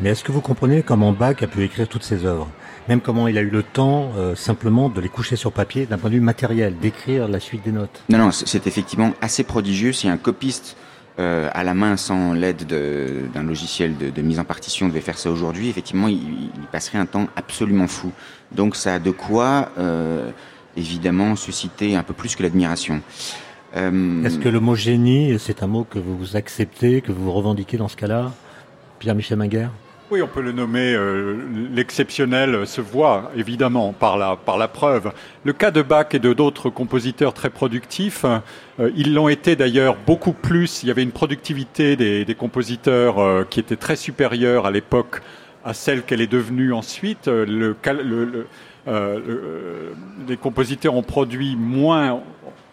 Mais est-ce que vous comprenez comment Bach a pu écrire toutes ces œuvres? Même comment il a eu le temps euh, simplement de les coucher sur papier d'un point de vue matériel, d'écrire la suite des notes? Non, non, c'est effectivement assez prodigieux. Si un copiste euh, à la main sans l'aide d'un logiciel de, mise en partition devait faire ça aujourd'hui, effectivement, il, passerait un temps absolument fou. Donc ça a de quoi, euh, évidemment, susciter un peu plus que l'admiration. Est-ce que le mot génie, c'est un mot que vous acceptez, que vous revendiquez dans ce cas-là Pierre-Michel Minguer oui, on peut le nommer. Euh, l'exceptionnel se voit évidemment par la, par la preuve. Le cas de Bach et de d'autres compositeurs très productifs, euh, ils l'ont été d'ailleurs beaucoup plus. Il y avait une productivité des, des compositeurs euh, qui était très supérieure à l'époque à celle qu'elle est devenue ensuite. Le, le, les compositeurs ont produit moins.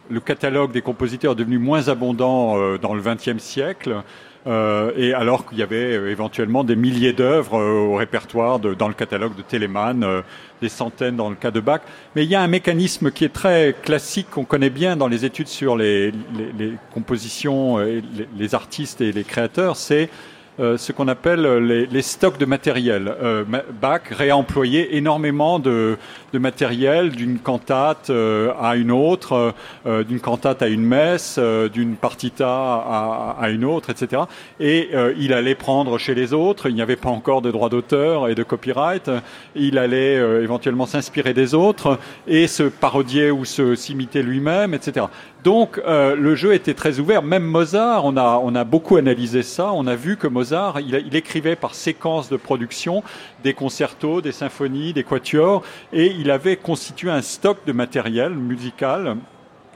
Le catalogue des compositeurs est devenu moins abondant dans le XXe siècle. Euh, et alors qu'il y avait euh, éventuellement des milliers d'œuvres euh, au répertoire dans le catalogue de Telemann, des centaines dans le cas de Bach. Mais il y a un mécanisme qui est très classique, qu'on connaît bien dans les études sur les, compositions, les, artistes et les créateurs, c'est euh, ce qu'on appelle les, les, stocks de matériel. Euh, Bach réemployait énormément de, matériel d'une cantate euh, à une autre, euh, d'une cantate à une messe, euh, d'une partita à, à, une autre, etc. Et il allait prendre chez les autres, il n'y avait pas encore de droit d'auteur et de copyright, il allait éventuellement s'inspirer des autres et se parodier ou se s'imiter lui-même, etc. Donc le jeu était très ouvert. Même Mozart, on a, on a beaucoup analysé ça. On a vu que Mozart, il, il écrivait par séquence de production des concertos, des symphonies, des quatuors, et il avait constitué un stock de matériel musical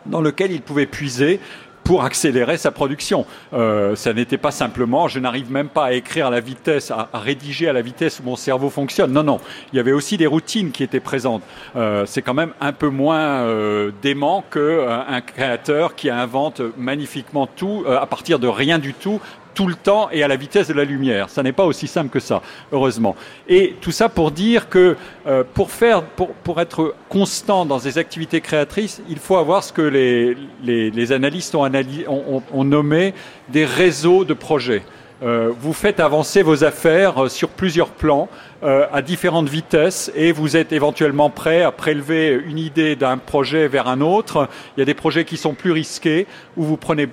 dans lequel il pouvait puiser pour accélérer sa production. Euh, ça n'était pas simplement, je n'arrive même pas à écrire à la vitesse, à, rédiger à la vitesse où mon cerveau fonctionne. Non, non. Il y avait aussi des routines qui étaient présentes. Euh, c'est quand même un peu moins euh, dément qu'un créateur qui invente magnifiquement tout à partir de rien du tout tout le temps et à la vitesse de la lumière. Ça n'est pas aussi simple que ça, heureusement. Et tout ça pour dire que euh, pour faire, pour, pour, être constant dans des activités créatrices, il faut avoir ce que les, les, les analystes ont, ont, ont, nommé des réseaux de projets. Euh, vous faites avancer vos affaires euh, sur plusieurs plans euh, à différentes vitesses et vous êtes éventuellement prêt à prélever une idée d'un projet vers un autre. Il y a des projets qui sont plus risqués où vous prenez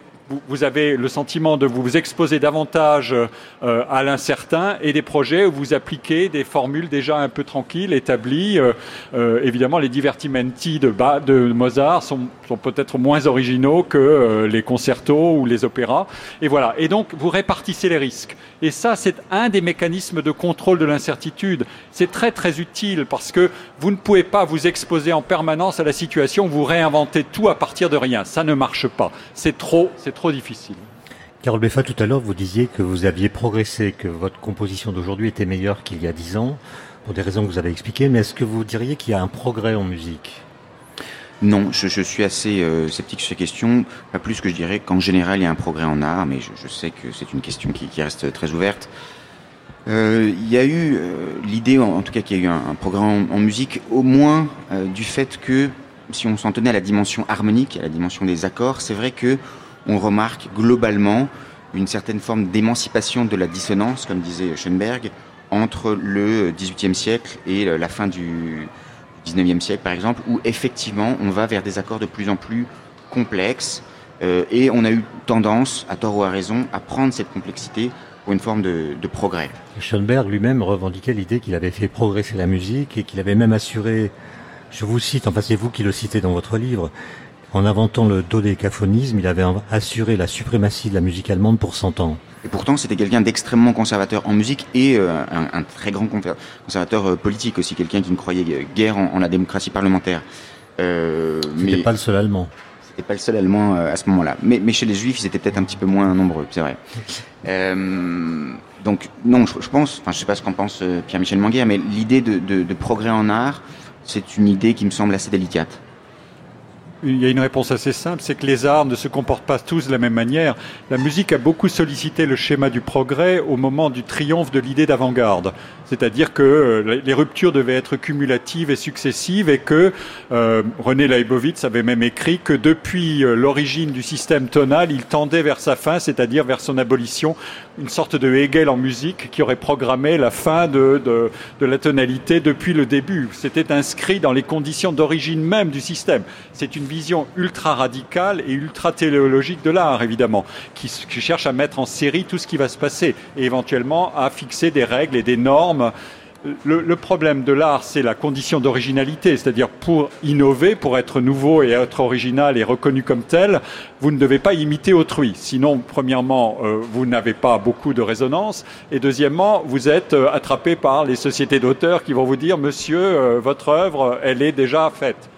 vous, avez le sentiment de vous exposer davantage euh, à l'incertain et des projets où vous appliquez des formules déjà un peu tranquilles, établies. Euh, euh, évidemment, les divertimenti de, de Mozart sont, peut-être moins originaux que les concertos ou les opéras. Et voilà. Et donc, vous répartissez les risques. Et ça, c'est un des mécanismes de contrôle de l'incertitude. C'est très très utile parce que vous ne pouvez pas vous exposer en permanence à la situation, vous réinventez tout à partir de rien. Ça ne marche pas. C'est trop difficile. Carole Beffa, tout à l'heure, vous disiez que vous aviez progressé, que votre composition d'aujourd'hui était meilleure qu'il y a dix ans, pour des raisons que vous avez expliquées, mais est-ce que vous diriez qu'il y a un progrès en musique? Non, je, je, suis assez euh, sceptique sur ces questions. Pas plus que je dirais qu'en général, il y a un progrès en art, mais je, je sais que c'est une question qui, qui, reste très ouverte. Euh, il y a eu euh, l'idée, en, en, tout cas, qu'il y a eu un, un progrès en, en, musique, au moins euh, du fait que, si on s'en tenait à la dimension harmonique, à la dimension des accords, c'est vrai que on remarque globalement une certaine forme d'émancipation de la dissonance, comme disait Schoenberg, entre le XVIIIe siècle et la fin du, 19e siècle, par exemple, où effectivement, on va vers des accords de plus en plus complexes, euh, et on a eu tendance, à tort ou à raison, à prendre cette complexité pour une forme de, de progrès. Schoenberg lui-même revendiquait l'idée qu'il avait fait progresser la musique et qu'il avait même assuré, je vous cite, enfin c'est vous qui le citez dans votre livre, en inventant le dodécaphonisme, il avait assuré la suprématie de la musique allemande pour 100 ans. Et pourtant, c'était quelqu'un d'extrêmement conservateur en musique et euh, un, un, très grand conservateur euh, politique aussi, quelqu'un qui ne croyait guère en, en la démocratie parlementaire. Euh, mais pas le seul Allemand. C'était pas le seul Allemand euh, à ce moment-là. Mais, mais, chez les Juifs, ils étaient peut-être un petit peu moins nombreux, c'est vrai. Euh, donc non, je, je pense, enfin je sais pas ce qu'en pense Pierre-Michel Manguer, mais l'idée de, de, de progrès en art, c'est une idée qui me semble assez délicate il y a une réponse assez simple, c'est que les arts ne se comportent pas tous de la même manière. La musique a beaucoup sollicité le schéma du progrès au moment du triomphe de l'idée d'avant-garde. C'est-à-dire que euh, les ruptures devaient être cumulatives et successives et que euh, René Leibovitz avait même écrit que depuis euh, l'origine du système tonal, il tendait vers sa fin, c'est-à-dire vers son abolition, une sorte de Hegel en musique qui aurait programmé la fin de, de, de la tonalité depuis le début. C'était inscrit dans les conditions d'origine même du système. C'est une vision ultra radicale et ultra téléologique de l'art, évidemment, qui, qui cherche à mettre en série tout ce qui va se passer et éventuellement à fixer des règles et des normes le, le, problème de l'art, c'est la condition d'originalité, c'est-à-dire pour innover, pour être nouveau et être original et reconnu comme tel, vous ne devez pas imiter autrui. Sinon, premièrement, euh, vous n'avez pas beaucoup de résonance, et deuxièmement, vous êtes euh, attrapé par les sociétés d'auteurs qui vont vous dire, monsieur, euh, votre œuvre, elle est déjà faite.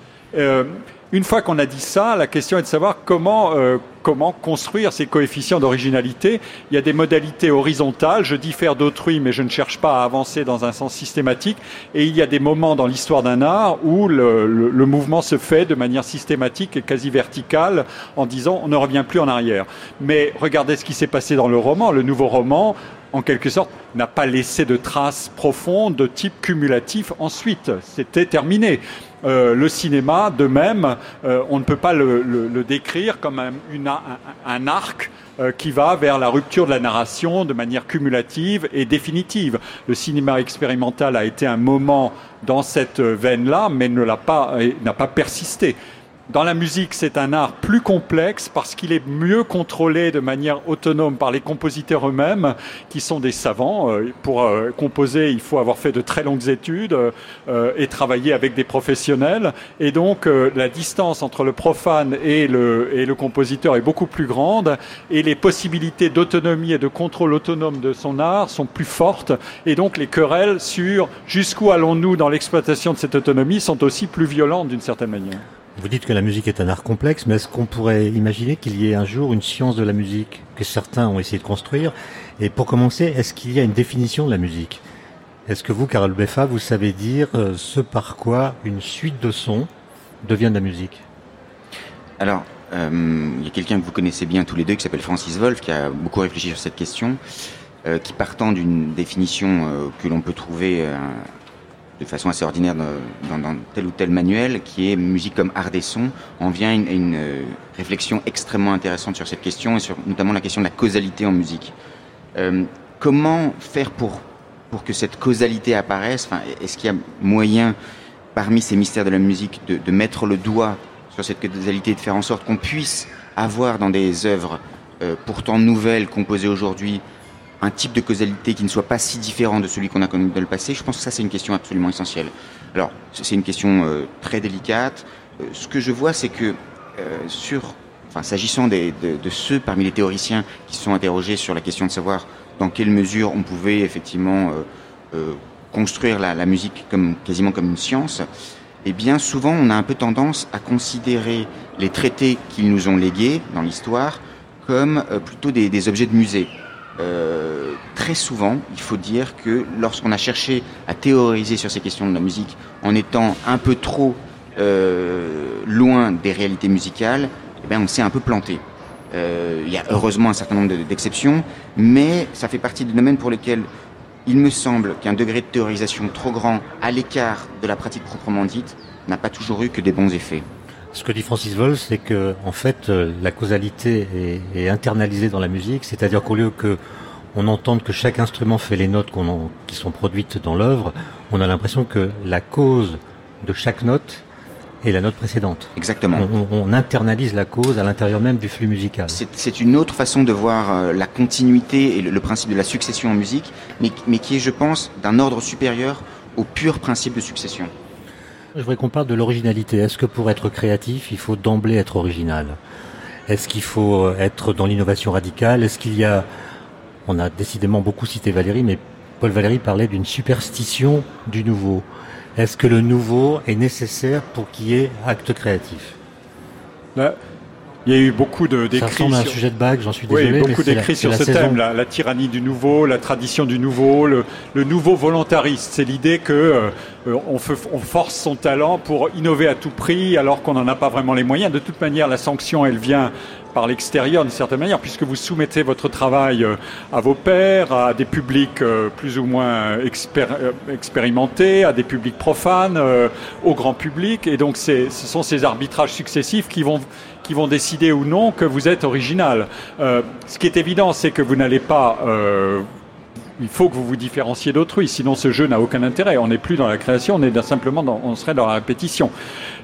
Une fois qu'on a dit ça, la question est de savoir comment, euh, comment construire ces coefficients d'originalité. Il y a des modalités horizontales. Je diffère d'autrui, mais je ne cherche pas à avancer dans un sens systématique. Et il y a des moments dans l'histoire d'un art où le, le, mouvement se fait de manière systématique et quasi verticale en disant on ne revient plus en arrière. Mais regardez ce qui s'est passé dans le roman. Le nouveau roman, en quelque sorte, n'a pas laissé de traces profondes de type cumulatif ensuite. C'était terminé. Euh, le cinéma, de même, euh, on ne peut pas le, décrire comme un, arc euh, qui va vers la rupture de la narration de manière cumulative et définitive. Le cinéma expérimental a été un moment dans cette veine-là, mais ne l'a pas, n'a pas persisté. Dans la musique, c'est un art plus complexe parce qu'il est mieux contrôlé de manière autonome par les compositeurs eux-mêmes, qui sont des savants. Euh, Pour euh, composer, il faut avoir fait de très longues études euh, et travailler avec des professionnels. Et donc, la distance entre le profane et le, et le compositeur est beaucoup plus grande. Et les possibilités d'autonomie et de contrôle autonome de son art sont plus fortes. Et donc, les querelles sur jusqu'où allons-nous dans l'exploitation de cette autonomie sont aussi plus violentes d'une certaine manière. Vous dites que la musique est un art complexe, mais est-ce qu'on pourrait imaginer qu'il y ait un jour une science de la musique que certains ont essayé de construire Et pour commencer, est-ce qu'il y a une définition de la musique Est-ce que vous, Carole Beffa, vous savez dire euh, ce par quoi une suite de sons devient de la musique Alors, euh, il y a quelqu'un que vous connaissez bien tous les deux qui s'appelle Francis Wolff, qui a beaucoup réfléchi sur cette question, euh, qui partant d'une définition que l'on peut trouver de façon assez ordinaire dans, tel ou tel manuel, qui est musique comme art des sons, en vient à une, euh, réflexion extrêmement intéressante sur cette question et sur notamment la question de la causalité en musique. Euh, comment faire pour, pour que cette causalité apparaisse? Enfin, Est-ce qu'il y a moyen, parmi ces mystères de la musique, de, mettre le doigt sur cette causalité de faire en sorte qu'on puisse avoir dans des œuvres euh, pourtant nouvelles, composées aujourd'hui, un type de causalité qui ne soit pas si différent de celui qu'on a connu dans le passé Je pense que ça, c'est une question absolument essentielle. Alors, c'est une question euh, très délicate. Euh, ce que je vois, c'est que euh, s'agissant de, ceux parmi les théoriciens qui sont interrogés sur la question de savoir dans quelle mesure on pouvait effectivement construire la, musique quasiment comme une science, eh bien souvent on a un peu tendance à considérer les traités qu'ils nous ont légués dans l'histoire comme plutôt des objets de musée. Euh, très souvent, il faut dire que lorsqu'on a cherché à théoriser sur ces questions de la musique en étant un peu trop euh, loin des réalités musicales, eh bien, on s'est un peu planté. Euh, il y a heureusement un certain nombre de- d'exceptions, mais ça fait partie des domaines pour lesquels il me semble qu'un degré de théorisation trop grand, à l'écart de la pratique proprement dite, n'a pas toujours eu que des bons effets. Ce que dit Francis Wolff, c'est que en fait euh, la causalité est, est internalisée dans la musique, c'est-à-dire qu'au lieu que on entende que chaque instrument fait les notes en- qui sont produites dans l'œuvre, on a l'impression que la cause de chaque note est la note précédente. Exactement. On, on- on internalise la cause à l'intérieur même du flux musical. C'est c'est une autre façon de voir euh, la continuité et le, le principe de la succession en musique, mais, mais qui est, je pense, d'un ordre supérieur au pur principe de succession. Je voudrais qu'on parle de l'originalité. Est-ce que pour être créatif, il faut d'emblée être original? Est-ce qu'il faut être dans l'innovation radicale? Est-ce qu'il y a... On a décidément beaucoup cité Valérie, mais Paul Valéry parlait d'une superstition du nouveau. Est-ce que le nouveau est nécessaire pour qu'il y ait acte créatif? Là, il y a eu beaucoup de Ça d'écrits ressemble à un sur- sujet de bague, j'en suis Oui, désolé. mais beaucoup d'écrits sur ce thème, la, la tyrannie du nouveau, la tradition du nouveau, le, le nouveau volontariste. C'est l'idée que euh, on, fe- on force son talent pour innover à tout prix alors qu'on n'en a pas vraiment les moyens. De toute manière, la sanction, elle vient par l'extérieur d'une certaine manière, puisque vous soumettez votre travail euh, à vos pairs, à des publics euh, plus ou moins expér- euh, expérimentés, à des publics profanes, au grand public, et donc ce sont ces arbitrages successifs qui vont qui vont décider ou non que vous êtes original. Euh, ce qui est évident, c'est que vous n'allez pas euh, il faut que vous vous différenciez d'autrui, sinon ce jeu n'a aucun intérêt. On n'est plus dans la création, on est simplement dans, on serait dans la répétition.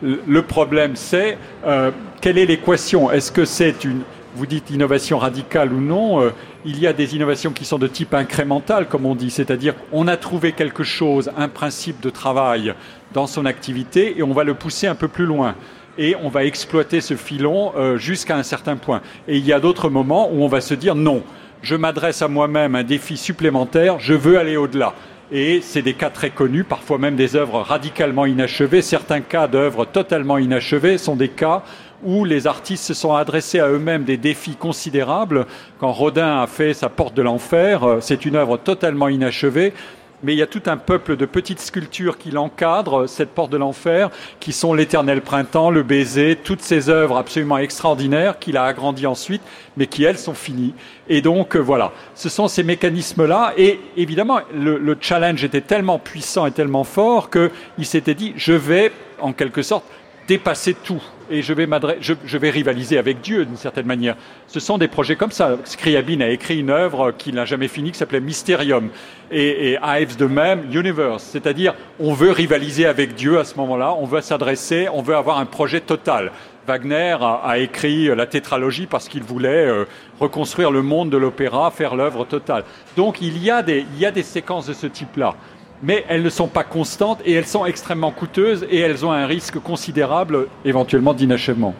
Le problème, c'est euh, quelle est l'équation? Est-ce que c'est une, vous dites innovation radicale ou non Il y a des innovations qui sont de type incrémental, comme on dit, c'est-à-dire on a trouvé quelque chose, un principe de travail dans son activité, et on va le pousser un peu plus loin et on va exploiter ce filon euh, jusqu'à un certain point. Et il y a d'autres moments où on va se dire non, je m'adresse à moi-même un défi supplémentaire, je veux aller au-delà. Et c'est des cas très connus, parfois même des œuvres radicalement inachevées. Certains cas d'œuvres totalement inachevées sont des cas où les artistes se sont adressés à eux-mêmes des défis considérables. Quand Rodin a fait sa porte de l'enfer, euh, c'est une œuvre totalement inachevée mais il y a tout un peuple de petites sculptures qui l'encadrent, cette porte de l'enfer, qui sont l'éternel printemps, le baiser, toutes ces œuvres absolument extraordinaires qu'il a agrandies ensuite, mais qui, elles, sont finies. Et donc, euh, voilà, ce sont ces mécanismes-là. Et évidemment, le, le challenge était tellement puissant et tellement fort qu'il s'était dit, je vais en quelque sorte dépasser tout. Et je vais, rivaliser avec Dieu d'une certaine manière. Ce sont des projets comme ça. Scriabine a écrit une œuvre qu'il n'a jamais finie qui s'appelait Mysterium. Et, Ives de même, Universe. C'est-à-dire, on veut rivaliser avec Dieu à ce moment-là, on veut s'adresser, on veut avoir un projet total. Wagner a, écrit la tétralogie parce qu'il voulait euh, reconstruire le monde de l'opéra, faire l'œuvre totale. Donc il y a des séquences de ce type-là mais elles ne sont pas constantes et elles sont extrêmement coûteuses et elles ont un risque considérable éventuellement d'inachèvement.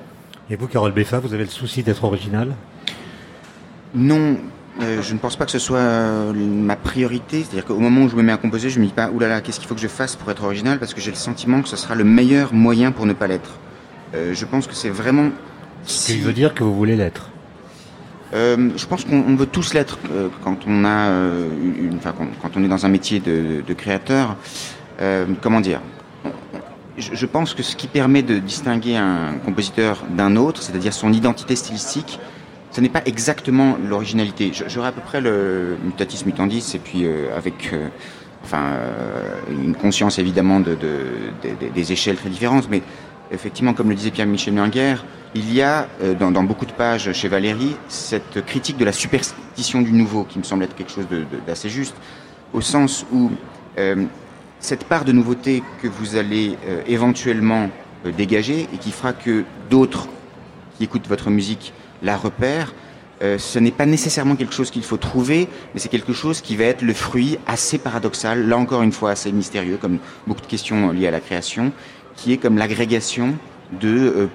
Et vous, Carole Beffa, vous avez le souci d'être original Non, euh, je ne pense pas que ce soit euh, ma priorité. C'est-à-dire qu'au moment où je me mets à composer, je me dis pas, oulala, qu'est-ce qu'il faut que je fasse pour être original Parce que j'ai le sentiment que ce sera le meilleur moyen pour ne pas l'être. Euh, je pense que c'est vraiment... Ce qui veut dire que vous voulez l'être euh, je pense qu'on veut tous l'être euh, quand on a, euh, une, enfin, quand, on est dans un métier de, de créateur. Euh, comment dire? Je, pense que ce qui permet de distinguer un compositeur d'un autre, c'est-à-dire son identité stylistique, ce n'est pas exactement l'originalité. J'aurais à peu près le mutatis mutandis et puis avec, enfin, une conscience évidemment de, de, de, des échelles très différentes, mais effectivement, comme le disait Pierre-Michel Minguer, il y a euh, dans, beaucoup de pages chez Valérie cette critique de la superstition du nouveau qui me semble être quelque chose d'assez juste, au sens où euh, cette part de nouveauté que vous allez euh, éventuellement dégager et qui fera que d'autres qui écoutent votre musique la repèrent, ce n'est pas nécessairement quelque chose qu'il faut trouver, mais c'est quelque chose qui va être le fruit assez paradoxal, là encore une fois assez mystérieux, comme beaucoup de questions liées à la création, qui est comme l'agrégation de,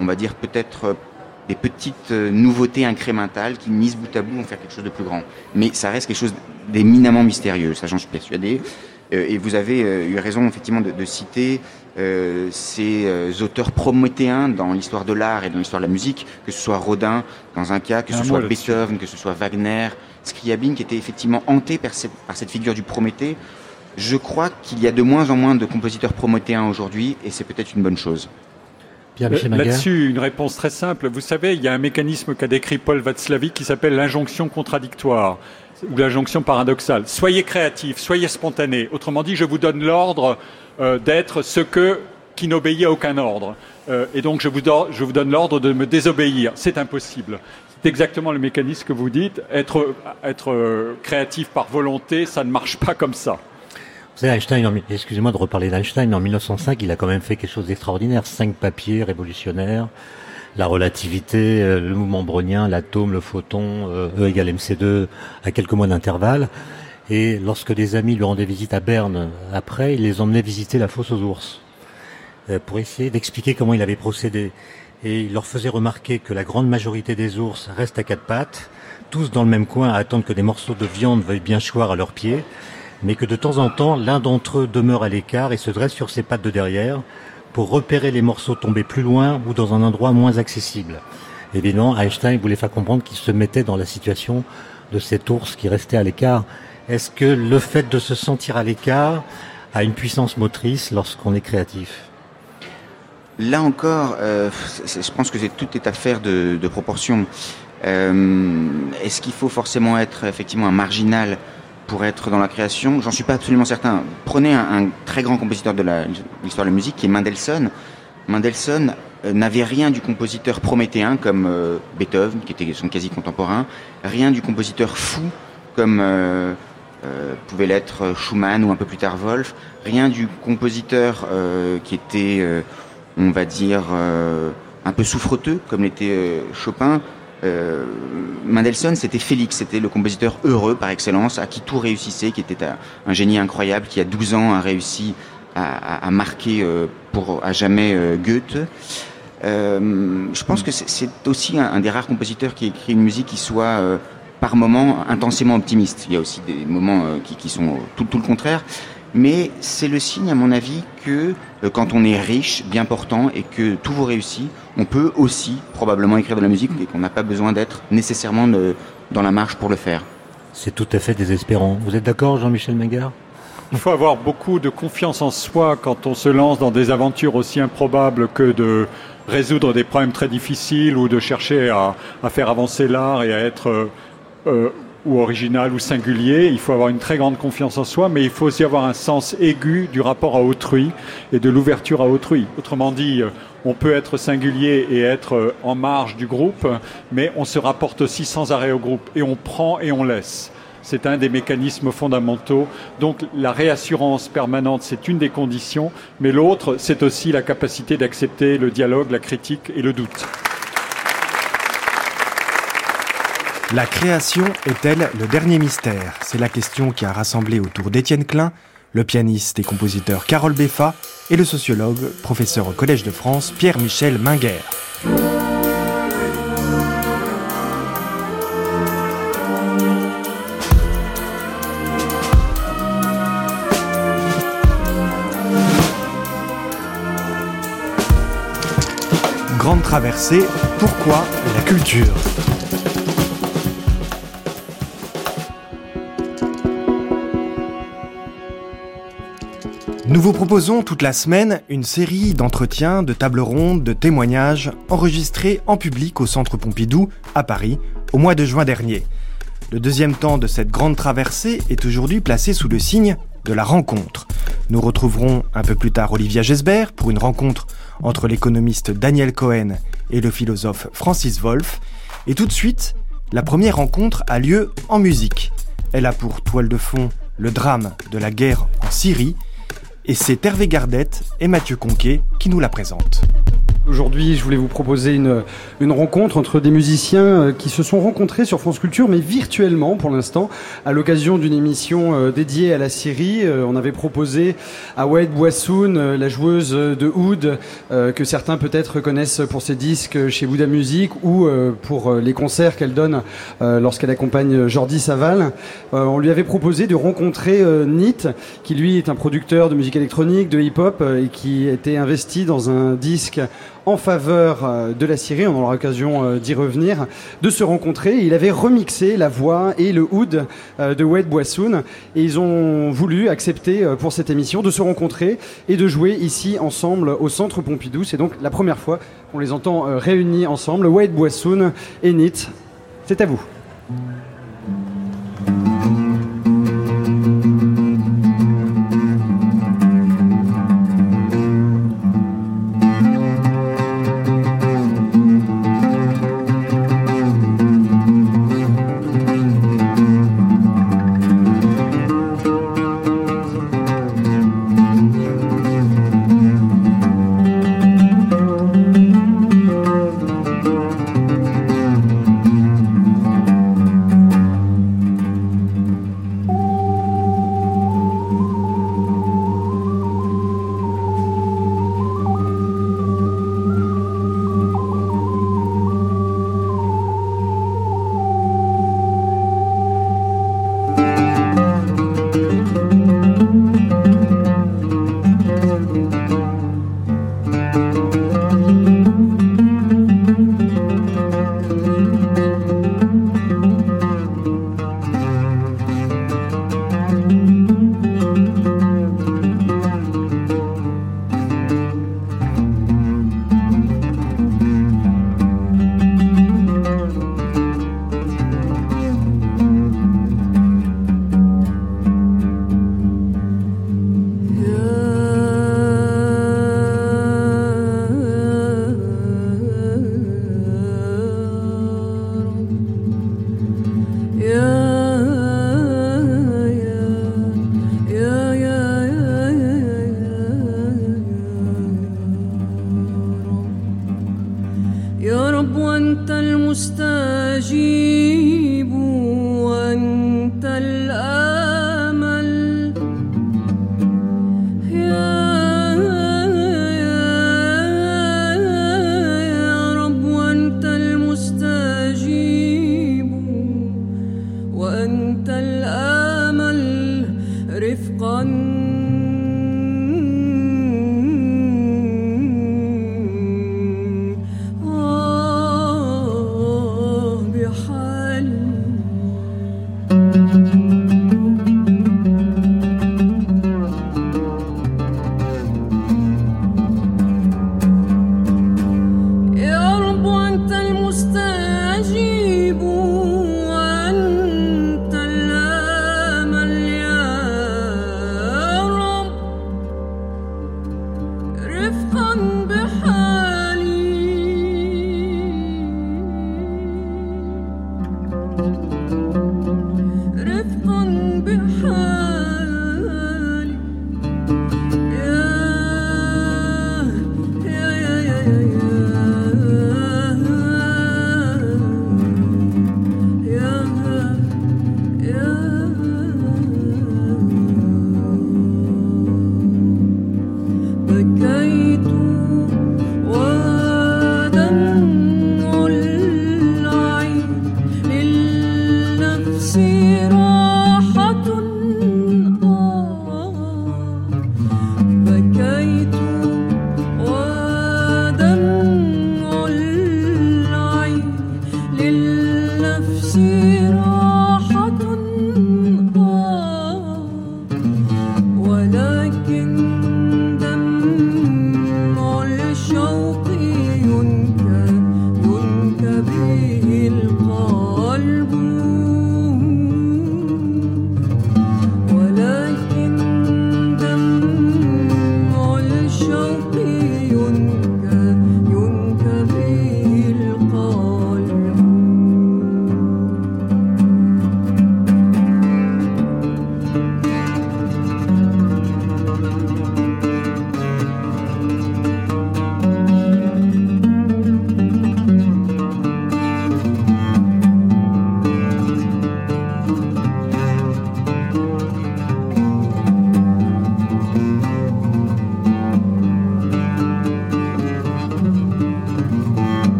on va dire peut-être euh, des petites euh, nouveautés incrémentales qui, mises bout à bout, vont faire quelque chose de plus grand. Mais ça reste quelque chose d'éminemment mystérieux, ça j'en suis persuadé. et vous avez eu raison effectivement de, de citer euh, ces auteurs prométhéens dans l'histoire de l'art et dans l'histoire de la musique, que ce soit Rodin dans un cas, que ce soit Beethoven, que ce soit Wagner, Scriabine, qui était effectivement hanté par cette, par cette figure du Prométhée, je crois qu'il y a de moins en moins de compositeurs promotéens aujourd'hui et c'est peut-être une bonne chose. Euh, là-dessus, une réponse très simple. Vous savez, il y a un mécanisme qu'a décrit Paul Václavic qui s'appelle l'injonction contradictoire ou l'injonction paradoxale. Soyez créatif, soyez spontané. Autrement dit, je vous donne l'ordre euh, d'être ce que qui n'obéit à aucun ordre. Euh, et donc, je vous, je vous donne l'ordre de me désobéir. C'est impossible. C'est exactement le mécanisme que vous dites. Être, être euh, créatif par volonté, ça ne marche pas comme ça. Savez, Einstein, excusez-moi de reparler d'Einstein, mais en 1905, il a quand même fait quelque chose d'extraordinaire. Cinq papiers révolutionnaires, la relativité, euh, le mouvement brownien, l'atome, le photon, euh, E égale MC2 à quelques mois d'intervalle. Et lorsque des amis lui rendaient visite à Berne, après, il les emmenait visiter la fosse aux ours euh, pour essayer d'expliquer comment il avait procédé. Et il leur faisait remarquer que la grande majorité des ours restent à quatre pattes, tous dans le même coin à attendre que des morceaux de viande veuillent bien choir à leurs pieds mais que de temps en temps, l'un d'entre eux demeure à l'écart et se dresse sur ses pattes de derrière pour repérer les morceaux tombés plus loin ou dans un endroit moins accessible. Évidemment, Einstein voulait faire comprendre qu'il se mettait dans la situation de cet ours qui restait à l'écart. Est-ce que le fait de se sentir à l'écart a une puissance motrice lorsqu'on est créatif? Là encore, euh, je pense que tout est affaire de, de proportion. Euh, Est-ce qu'il faut forcément être effectivement un marginal pour être dans la création, j'en suis pas absolument certain. Prenez un, très grand compositeur de l'histoire de la musique qui est Mendelssohn. Mendelssohn euh, n'avait rien du compositeur prométhéen comme euh, Beethoven, qui était son quasi contemporain, rien du compositeur fou comme euh, euh pouvait l'être Schumann ou un peu plus tard Wolf, rien du compositeur euh, qui était, on va dire, un peu souffreteux comme l'était Chopin, euh, Mendelssohn, c'était Félix, c'était le compositeur heureux par excellence, à qui tout réussissait, qui était un, génie incroyable, qui à 12 ans a réussi à, marquer euh, pour à jamais euh, Goethe. Je pense que c'est aussi un, des rares compositeurs qui écrit une musique qui soit par moments intensément optimiste. Il y a aussi des moments qui, sont tout le contraire mais c'est le signe, à mon avis, que euh, quand on est riche, bien portant et que tout vous réussit, on peut aussi probablement écrire de la musique et qu'on n'a pas besoin d'être nécessairement de, dans la marche pour le faire. C'est tout à fait désespérant. Vous êtes d'accord, Jean-Michel Megard Il faut avoir beaucoup de confiance en soi quand on se lance dans des aventures aussi improbables que de résoudre des problèmes très difficiles ou de chercher à, à faire avancer l'art et à être euh, ou original ou singulier. Il faut avoir une très grande confiance en soi, mais il faut aussi avoir un sens aigu du rapport à autrui et de l'ouverture à autrui. Autrement dit, euh, on peut être singulier et être euh, en marge du groupe, mais on se rapporte aussi sans arrêt au groupe et on prend et on laisse. C'est un des mécanismes fondamentaux. Donc la réassurance permanente, c'est une des conditions, mais l'autre, c'est aussi la capacité d'accepter le dialogue, la critique et le doute. La création est-elle le dernier mystère? C'est la question qui a rassemblé autour d'Étienne Klein, le pianiste et compositeur Carole Beffa et le sociologue, professeur au Collège de France, Pierre-Michel Minguer. Grande traversée, pourquoi la culture? Nous vous proposons toute la semaine une série d'entretiens, de tables rondes, de témoignages enregistrés en public au Centre Pompidou à Paris au mois de juin dernier. Le deuxième temps de cette grande traversée est aujourd'hui placé sous le signe de la rencontre. Nous retrouverons un peu plus tard Olivia Gesbert pour une rencontre entre l'économiste Daniel Cohen et le philosophe Francis Wolff. Et tout de suite, la première rencontre a lieu en musique. Elle a pour toile de fond le drame de la guerre en Syrie et c'est Hervé Gardette et Mathieu Conquet qui nous la présentent. Aujourd'hui, je voulais vous proposer une, une rencontre entre des musiciens euh, qui se sont rencontrés sur France Culture, mais virtuellement pour l'instant, à l'occasion d'une émission euh, dédiée à la Syrie. Euh, on avait proposé à Wade Boissoun, la joueuse de oud, que certains peut-être connaissent pour ses disques chez Bouddha Music ou pour les concerts qu'elle donne lorsqu'elle accompagne Jordi Saval. On lui avait proposé de rencontrer Nit, qui lui est un producteur de musique électronique, de hip-hop, et qui était investi dans un disque en faveur euh, de la Syrie, on aura l'occasion euh, d'y revenir, de se rencontrer. Il avait remixé la voix et le oud euh, de Wade Boissoun et ils ont voulu accepter pour cette émission de se rencontrer et de jouer ici ensemble au Centre Pompidou. C'est donc la première fois qu'on les entend réunis ensemble. Wade Boissoun et Nit, c'est à vous.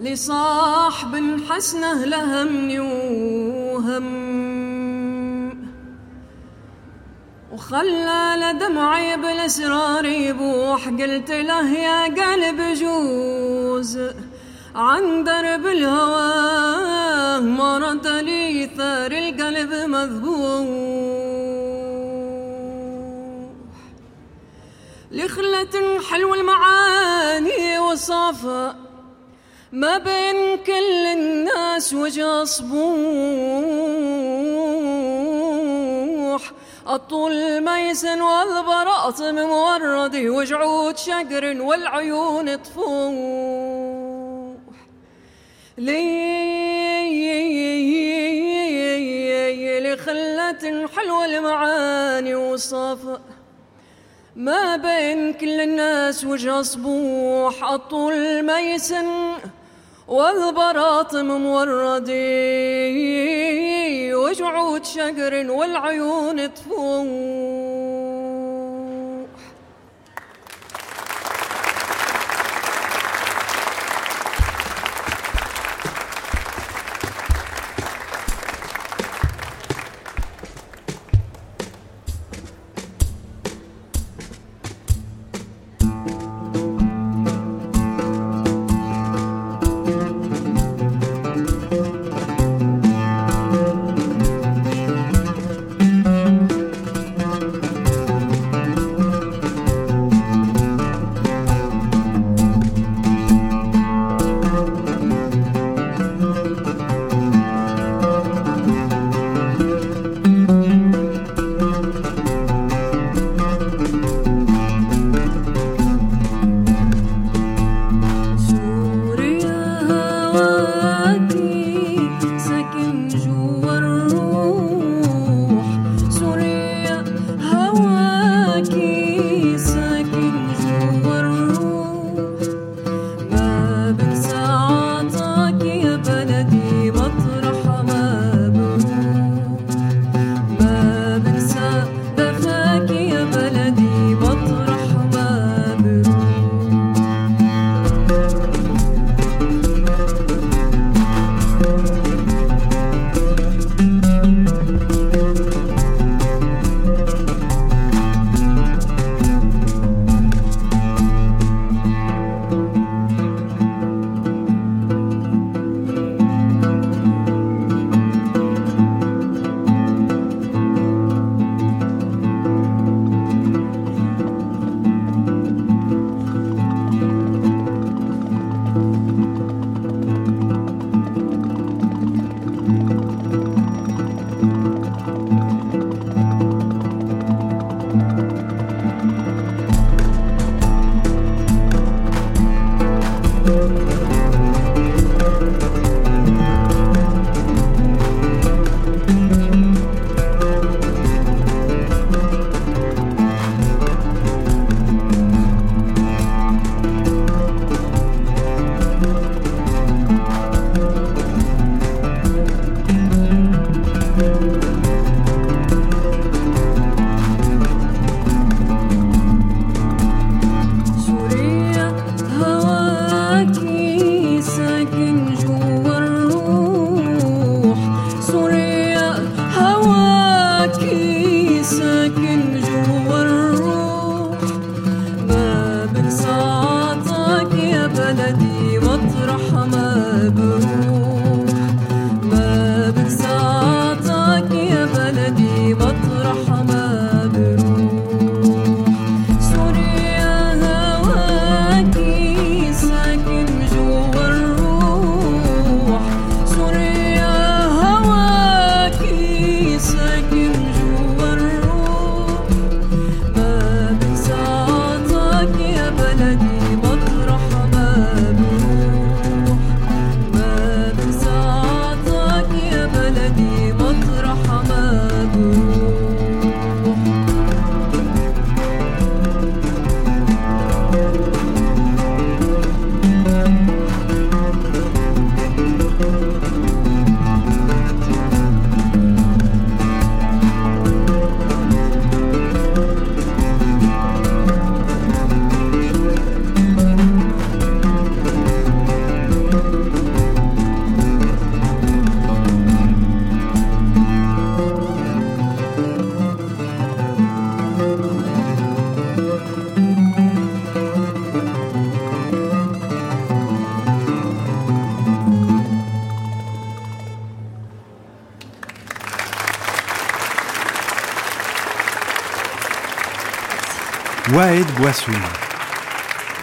لصاحب حسنه لهمني وهم وخلى لدمعي بالاسرار يبوح قلت له يا قلب جوز. عن درب الهوى مرت لي ثار القلب مذبوح. لخلة حلو المعاني وصافة ما بين كل الناس وجه صبوح الطول ميسن والبراطم مورد وجعود شقر والعيون تفوح. لي لخلة حلوة المعاني وصفا ما بين كل الناس وجه صبوح الطول ميسن والبراطم موردي وجعود شقر والعيون تفوح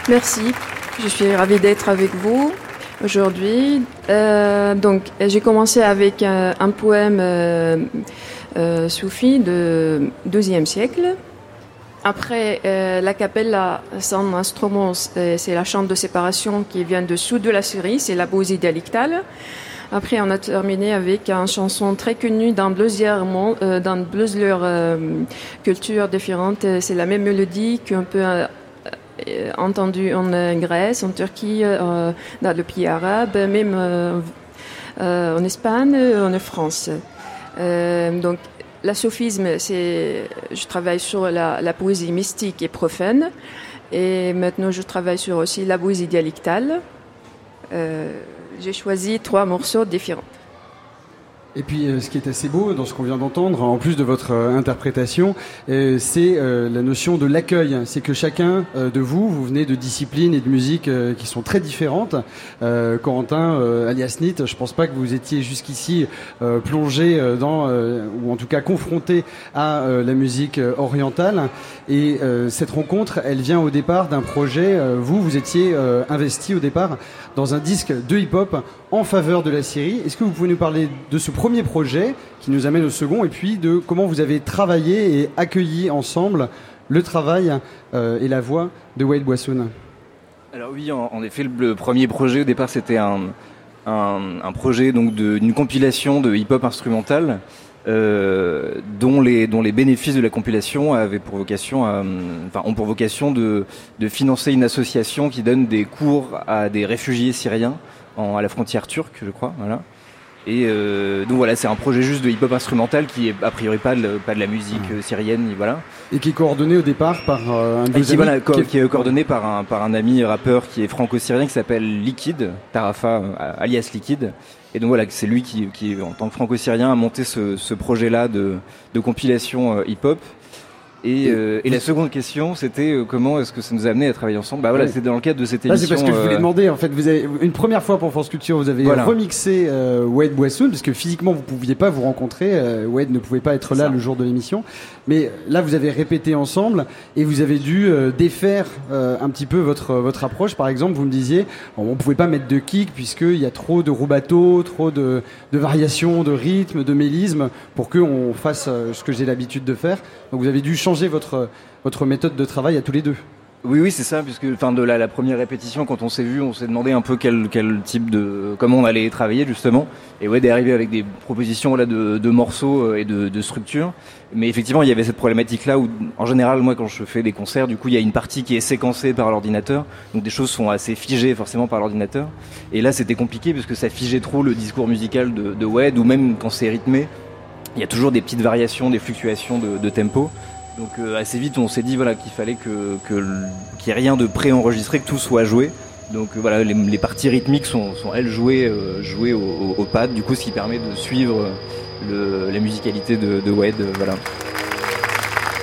Merci, je suis ravie d'être avec vous aujourd'hui. Euh, donc, j'ai commencé avec un, un poème euh, euh, soufi de 12e siècle. Après, euh, la capella, son instrument, c'est la chante de séparation qui vient dessous de la série, c'est la poésie dialectale. Après, on a terminé avec une chanson très connue dans plusieurs, mon- euh, euh. C'est la même mélodie qu'on peut euh, entendre en Grèce, en Turquie, euh, dans le pays arabe, même euh, en Espagne, en France. Donc, la sophisme, c'est, je travaille sur la, poésie mystique et profane, et maintenant je travaille sur aussi la poésie dialectale. J'ai choisi trois morceaux différents. Et puis, euh, ce qui est assez beau dans ce qu'on vient d'entendre, en plus de votre euh, interprétation, euh, c'est la notion de l'accueil. C'est que chacun de vous, vous venez de disciplines et de musiques qui sont très différentes. Corentin, alias Nit, je pense pas que vous étiez jusqu'ici plongé dans, ou en tout cas confronté à la musique orientale. Et cette rencontre, elle vient au départ d'un projet. vous, vous étiez investi au départ dans un disque de hip-hop en faveur de la Syrie. Est-ce que vous pouvez nous parler de ce premier projet qui nous amène au second et puis de comment vous avez travaillé et accueilli ensemble le travail euh, et la voix de Wade Boissoun Alors oui, en, effet, le, premier projet au départ c'était un, projet donc d'une compilation de hip-hop instrumental euh, dont les dont les bénéfices de la compilation avaient pour vocation, à, enfin ont pour vocation de de financer une association qui donne des cours à des réfugiés syriens en, à la frontière turque, je crois, voilà. Et euh, donc voilà, c'est un projet juste de hip-hop instrumental qui est a priori pas de, pas de la musique euh, syrienne, voilà. et qui est coordonné au départ par euh, un qui, amis voilà, co- qui est- qui est coordonné par un, par un ami rappeur qui est franco-syrien qui s'appelle Liquid, Tarafa euh, alias Liquid. Et donc voilà, c'est lui qui, qui, en tant que franco-syrien, a monté ce, ce projet-là de, de compilation hip-hop. Et, euh, et la seconde question, c'était euh, comment est-ce que ça nous a amené à travailler ensemble? Bah voilà, Ouais. c'est dans le cadre de cette Ah, émission. c'est parce que je voulais euh, demander, en fait, vous avez, une première fois pour France Culture, vous avez Voilà. remixé euh, Wade Boissoun, parce que physiquement, vous pouviez pas vous rencontrer, euh, Wade ne pouvait pas être là ça. le jour de l'émission, mais là, vous avez répété ensemble, et vous avez dû euh, défaire euh, un petit peu votre, votre approche. Par exemple, vous me disiez, on pouvait pas mettre de kick, puisqu'il y a trop de rubato, trop de, de variations, de rythme, de mélisme, pour qu'on fasse euh, ce que j'ai l'habitude de faire. Donc vous avez dû changer votre, votre méthode de travail à tous les deux. Oui, oui, c'est ça, puisque enfin de la, première répétition, quand on s'est vu, on s'est demandé un peu quel, quel type de, comment on allait travailler justement, et ouais, d'arriver avec des propositions là de, morceaux euh, et de, de structures. Mais effectivement, il y avait cette problématique-là où, en général, moi, quand je fais des concerts, du coup, il y a une partie qui est séquencée par l'ordinateur, donc des choses sont assez figées forcément par l'ordinateur. Et là, c'était compliqué parce que ça figeait trop le discours musical de, de Wed, ou même quand c'est rythmé, il y a toujours des petites variations, des fluctuations de tempo. Donc euh, assez vite, on s'est dit voilà qu'il fallait que qu'il n'y ait rien de pré-enregistré, que tout soit joué. Donc euh, voilà, les, parties rythmiques sont, elles jouées euh, jouées au, au- pad, du coup ce qui permet de suivre la musicalité de, de Wed, euh, voilà.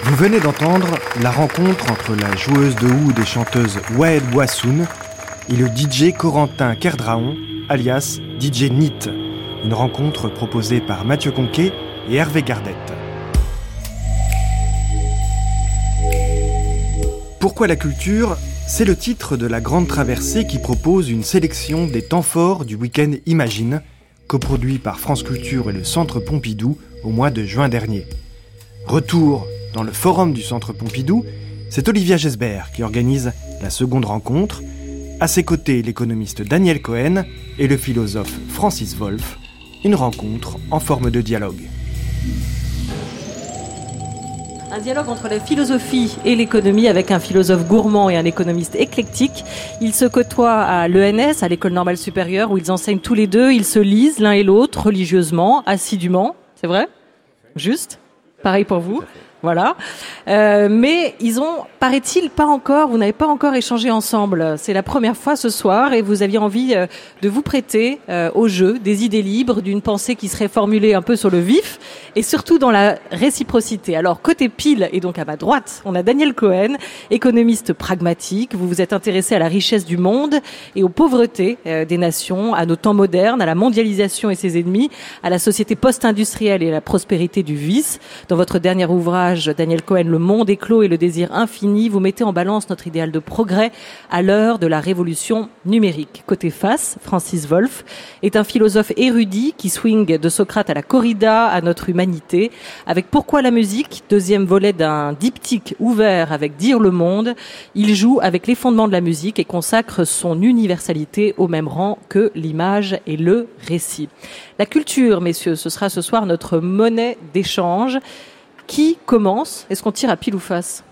Vous venez d'entendre la rencontre entre la joueuse de oud et chanteuse Waed Boissoun et le DJ Corentin Kerdraon, alias DJ Nit. Une rencontre proposée par Mathieu Conquet et Hervé Gardette. Pourquoi la culture? C'est le titre de la Grande Traversée qui propose une sélection des temps forts du week-end Imagine, coproduit par France Culture et le Centre Pompidou au mois de juin dernier. Retour dans le forum du Centre Pompidou, c'est Olivia Gesbert qui organise la seconde rencontre. À ses côtés, l'économiste Daniel Cohen et le philosophe Francis Wolff. Une rencontre en forme de dialogue. Un dialogue entre la philosophie et l'économie avec un philosophe gourmand et un économiste éclectique. Ils se côtoient à l'ENS, à l'école normale supérieure, où ils enseignent tous les deux. Ils se lisent l'un et l'autre religieusement, assidûment. C'est vrai? Juste? Pareil pour vous? Voilà. Euh, mais ils ont, paraît-il, pas encore, vous n'avez pas encore échangé ensemble. C'est la première fois ce soir et vous aviez envie euh, de vous prêter euh, au jeu des idées libres, d'une pensée qui serait formulée un peu sur le vif et surtout dans la réciprocité. Alors, côté pile et donc à ma droite, on a Daniel Cohen, économiste pragmatique. Vous vous êtes intéressé à la richesse du monde et aux pauvretés euh, des nations, à nos temps modernes, à la mondialisation et ses ennemis, à la société post-industrielle et à la prospérité du vice. Dans votre dernier ouvrage, Daniel Cohen, Le monde éclos et le désir infini, vous mettez en balance notre idéal de progrès à l'heure de la révolution numérique. Côté face, Francis Wolff est un philosophe érudit qui swing de Socrate à la corrida, à notre humanité, avec Pourquoi la musique, deuxième volet d'un diptyque ouvert avec Dire le monde. Il joue avec les fondements de la musique et consacre son universalité au même rang que l'image et le récit. La culture, messieurs, ce sera ce soir notre monnaie d'échange. Qui commence? Est-ce qu'on tire à pile ou face?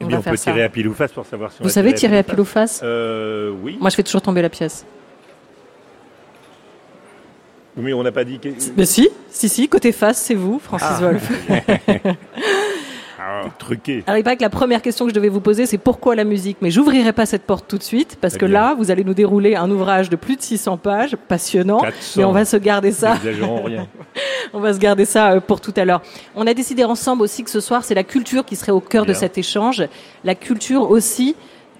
Eh on, peut tirer à pile ou face pour savoir si on Vous savez tirer à pile ou face? euh, Oui. Moi, je fais toujours tomber la pièce. Mais on n'a pas dit que... Mais si, si, si, côté face, c'est vous, Francis Ah. Wolff. Ah, truqué. Alors, il paraît que la première question que je devais vous poser, c'est pourquoi la musique? Mais j'ouvrirai pas cette porte tout de suite, parce que bien. là, vous allez nous dérouler un ouvrage de plus de 600 pages, passionnant. 400. Mais on va se garder ça. N'exagérons rien. On va se garder ça euh, pour tout à l'heure. On a décidé ensemble aussi que ce soir, c'est la culture qui serait au cœur de cet échange. La culture aussi,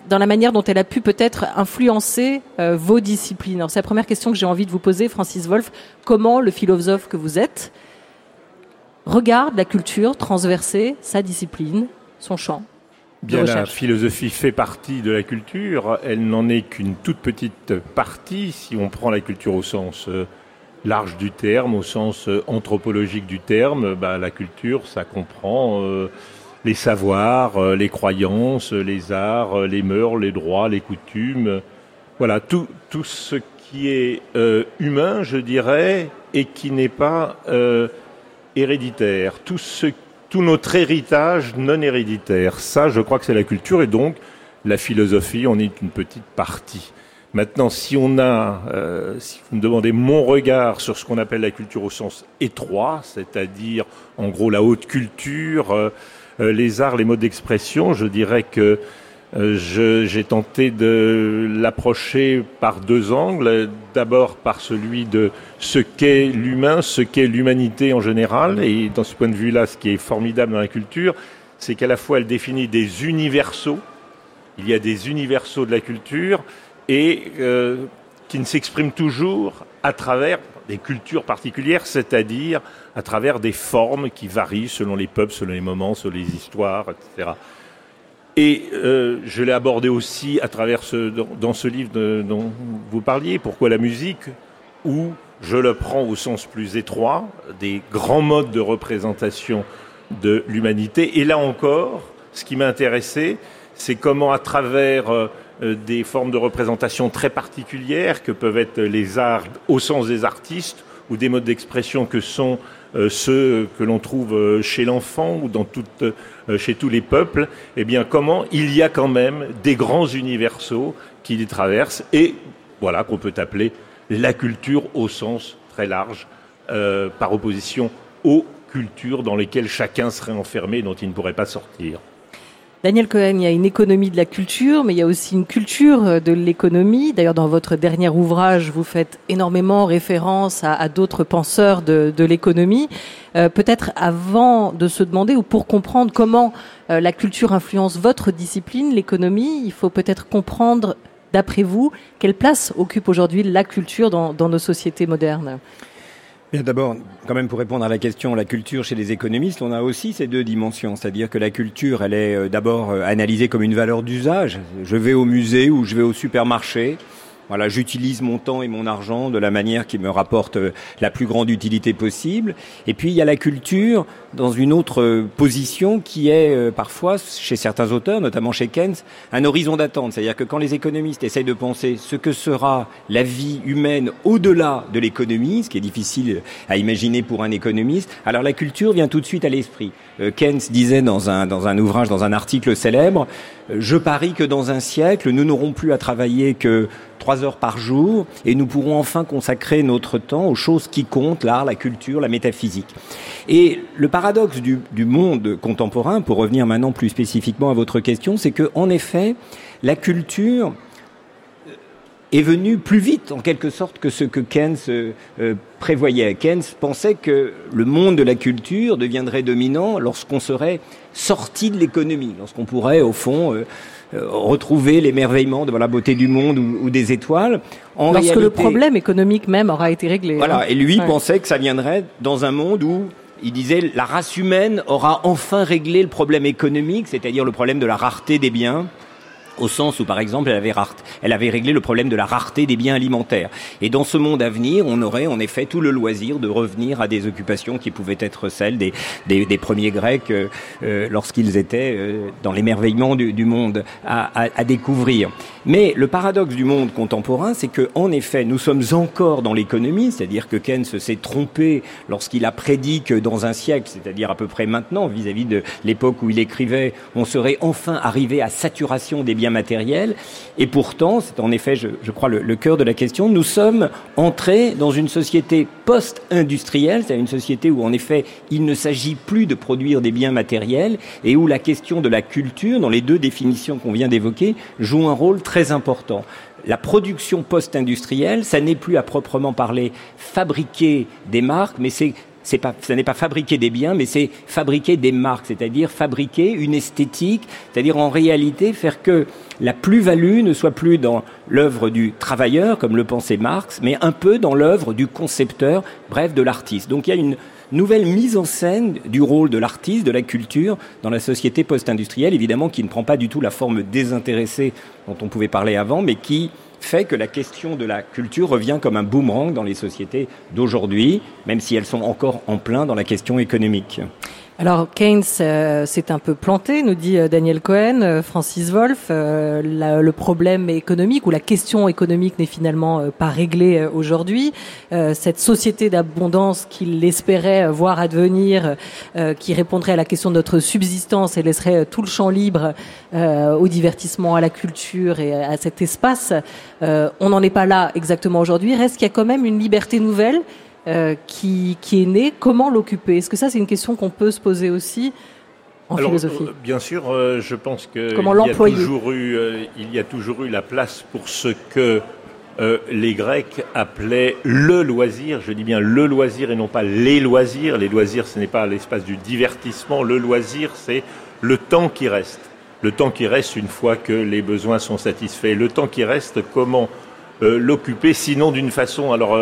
dans la manière dont elle a pu peut-être influencer euh, vos disciplines. Alors, c'est la première question que j'ai envie de vous poser, Francis Wolff. Comment le philosophe que vous êtes regarde la culture transverser sa discipline, son champ Bien, la philosophie fait partie de la culture. Elle n'en est qu'une toute petite partie si on prend la culture au sens euh, large du terme, au sens euh, anthropologique du terme. Bah, la culture, ça comprend euh, les savoirs, euh, les croyances, les arts, euh, les mœurs, les droits, les coutumes. Voilà, tout, tout ce qui est humain, je dirais, et qui n'est pas héréditaire. Tout, ce, tout notre héritage non héréditaire. Ça, je crois que c'est la culture et donc la philosophie en est une petite partie. Maintenant, si on a, euh, si vous me demandez mon regard sur ce qu'on appelle la culture au sens étroit, c'est-à-dire en gros la haute culture, euh, euh, les arts, les modes d'expression, je dirais que j'ai tenté de l'approcher par deux angles. D'abord par celui de ce qu'est l'humain, ce qu'est l'humanité en général. Et dans ce point de vue-là, ce qui est formidable dans la culture, c'est qu'à la fois elle définit des universaux. Il y a des universaux de la culture et euh, qui ne s'expriment toujours à travers des cultures particulières, c'est-à-dire à travers des formes qui varient selon les peuples, selon les moments, selon les histoires, etc. Et euh, je l'ai abordé aussi à travers ce, dans, ce livre dont vous parliez, Pourquoi la musique, où je le prends au sens plus étroit, des grands modes de représentation de l'humanité. Et là encore, ce qui m'a intéressé, c'est comment à travers euh, euh, des formes de représentation très particulières que peuvent être les arts au sens des artistes ou des modes d'expression que sont ceux que l'on trouve euh, chez l'enfant ou dans euh, chez tous les peuples, eh bien comment il y a quand même des grands universaux qui les traversent et voilà qu'on peut appeler la culture au sens très large, euh, par opposition aux cultures dans lesquelles chacun serait enfermé et dont il ne pourrait pas sortir. Daniel Cohen, il y a une économie de la culture, mais il y a aussi une culture euh, de l'économie. D'ailleurs, dans votre dernier ouvrage, vous faites énormément référence à, d'autres penseurs de, l'économie. Euh, Peut-être avant de se demander ou pour comprendre comment euh, la culture influence votre discipline, l'économie, il faut peut-être comprendre, d'après vous, quelle place occupe aujourd'hui la culture dans nos sociétés modernes? D'abord, quand même pour répondre à la question, la culture chez les économistes, on a aussi ces deux dimensions, c'est-à-dire que la culture, elle est euh, d'abord euh, analysée comme une valeur d'usage. Je vais au musée ou je vais au supermarché. Voilà, j'utilise mon temps et mon argent de la manière qui me rapporte euh, la plus grande utilité possible. Et puis il y a la culture dans une autre euh, position qui est euh, parfois, chez certains auteurs, notamment chez Keynes, un horizon d'attente. C'est-à-dire que quand les économistes essayent de penser ce que sera la vie humaine au-delà de l'économie, ce qui est difficile à imaginer pour un économiste, alors la culture vient tout de suite à l'esprit. Euh, Keynes disait dans un, dans un ouvrage, dans un article célèbre, euh, je parie que dans un siècle, nous n'aurons plus à travailler que trois heures par jour et nous pourrons enfin consacrer notre temps aux choses qui comptent, l'art, la culture, la métaphysique. Et le paradoxe du, du monde contemporain, pour revenir maintenant plus spécifiquement à votre question, c'est que en effet, la culture est venue plus vite, en quelque sorte, que ce que Keynes euh, euh, prévoyait. Keynes pensait que le monde de la culture deviendrait dominant lorsqu'on serait sorti de l'économie, lorsqu'on pourrait, au fond, euh, euh, retrouver l'émerveillement de la beauté du monde ou, ou des étoiles. En Lorsque le problème économique même aura été réglé. voilà, hein. et lui Ouais. pensait que ça viendrait dans un monde où il disait la race humaine aura enfin réglé le problème économique, c'est-à-dire le problème de la rareté des biens au sens où, par exemple, elle avait, elle avait réglé le problème de la rareté des biens alimentaires. Et dans ce monde à venir, on aurait en effet tout le loisir de revenir à des occupations qui pouvaient être celles des, premiers Grecs euh, euh lorsqu'ils étaient euh, dans l'émerveillement du, monde à, découvrir. Mais le paradoxe du monde contemporain, c'est que, en effet, nous sommes encore dans l'économie, c'est-à-dire que Keynes s'est trompé lorsqu'il a prédit que dans un siècle, c'est-à-dire à peu près maintenant, vis-à-vis -vis de l'époque où il écrivait, on serait enfin arrivé à saturation des biens matériels. Et pourtant, c'est en effet, je, crois, le, cœur de la question, nous sommes entrés dans une société post-industrielle, c'est-à-dire une société où, en effet, il ne s'agit plus de produire des biens matériels et où la question de la culture, dans les deux définitions qu'on vient d'évoquer, joue un rôle très important la production post-industrielle, ça n'est plus à proprement parler fabriquer des marques, mais c'est pas, ce n'est pas fabriquer des biens, mais c'est fabriquer des marques, c'est-à-dire fabriquer une esthétique, c'est-à-dire en réalité faire que la plus-value ne soit plus dans l'œuvre du travailleur, comme le pensait Marx, mais un peu dans l'œuvre du concepteur, bref, de l'artiste. Donc il y a une nouvelle mise en scène du rôle de l'artiste, de la culture, dans la société post-industrielle, évidemment, qui ne prend pas du tout la forme désintéressée dont on pouvait parler avant, mais qui fait que la question de la culture revient comme un boomerang dans les sociétés d'aujourd'hui, même si elles sont encore en plein dans la question économique. Alors Keynes euh, s'est un peu planté, nous dit euh, Daniel Cohen, euh, Francis Wolff. Euh, le problème économique ou la question économique n'est finalement euh, pas réglée aujourd'hui. Cette société d'abondance qu'il espérait voir advenir, qui répondrait à la question de notre subsistance et laisserait tout le champ libre au divertissement, à la culture et à cet espace, on n'en est pas là exactement aujourd'hui. Reste qu'il y a quand même une liberté nouvelle euh, qui, qui, est né, comment l'occuper? Est-ce que ça, c'est une question qu'on peut se poser aussi en Alors, philosophie? euh, Bien sûr, euh, je pense que comment il, y a toujours eu, euh, il y a toujours eu la place pour ce que les Grecs appelaient le loisir. Je dis bien le loisir et non pas les loisirs. Les loisirs, ce n'est pas l'espace du divertissement. Le loisir, c'est le temps qui reste. Le temps qui reste une fois que les besoins sont satisfaits. Le temps qui reste, comment l'occuper, sinon d'une façon. Alors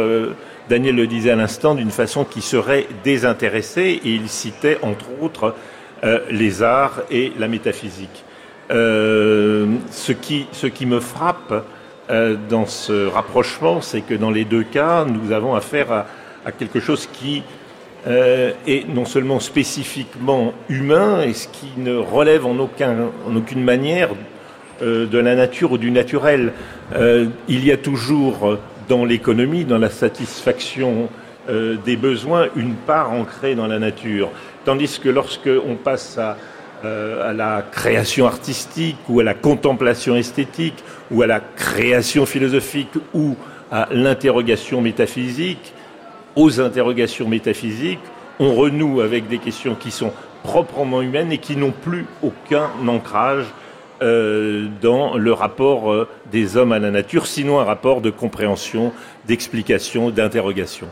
Daniel le disait à l'instant, d'une façon qui serait désintéressée, et il citait entre autres euh, les arts et la métaphysique. Euh, ce, qui, ce me frappe euh, dans ce rapprochement, c'est que dans les deux cas, nous avons affaire à, quelque chose qui euh, est non seulement spécifiquement humain, et ce qui ne relève en, aucun, en aucune manière euh, de la nature ou du naturel. Euh, il y a toujours dans l'économie, dans la satisfaction euh, des besoins, une part ancrée dans la nature. Tandis que lorsque on passe à, euh, à la création artistique ou à la contemplation esthétique ou à la création philosophique ou à l'interrogation métaphysique, aux interrogations métaphysiques, on renoue avec des questions qui sont proprement humaines et qui n'ont plus aucun ancrage euh, dans le rapport euh, des hommes à la nature, sinon un rapport de compréhension, d'explication, d'interrogation.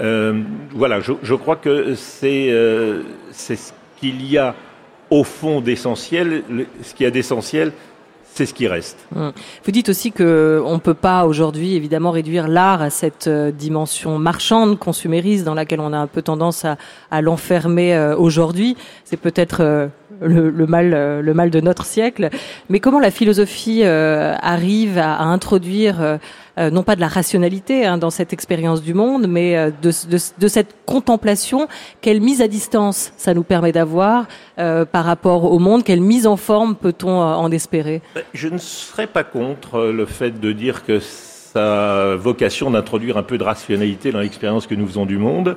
Euh, voilà, je, je, crois que c'est ce qu'il y a au fond d'essentiel. Ce qu'il y a d'essentiel, c'est ce qui reste. Vous dites aussi que on peut pas aujourd'hui évidemment réduire l'art à cette euh, dimension marchande, consumériste, dans laquelle on a un peu tendance à, l'enfermer euh, aujourd'hui. C'est peut-être euh, le, mal, le mal de notre siècle. Mais comment la philosophie arrive à introduire euh, non pas de la rationalité hein, dans cette expérience du monde, mais de, de, cette contemplation. Quelle mise à distance ça nous permet d'avoir euh, par rapport au monde Quelle mise en forme peut-on en espérer Je ne serais pas contre le fait de dire que sa vocation d'introduire un peu de rationalité dans l'expérience que nous faisons du monde.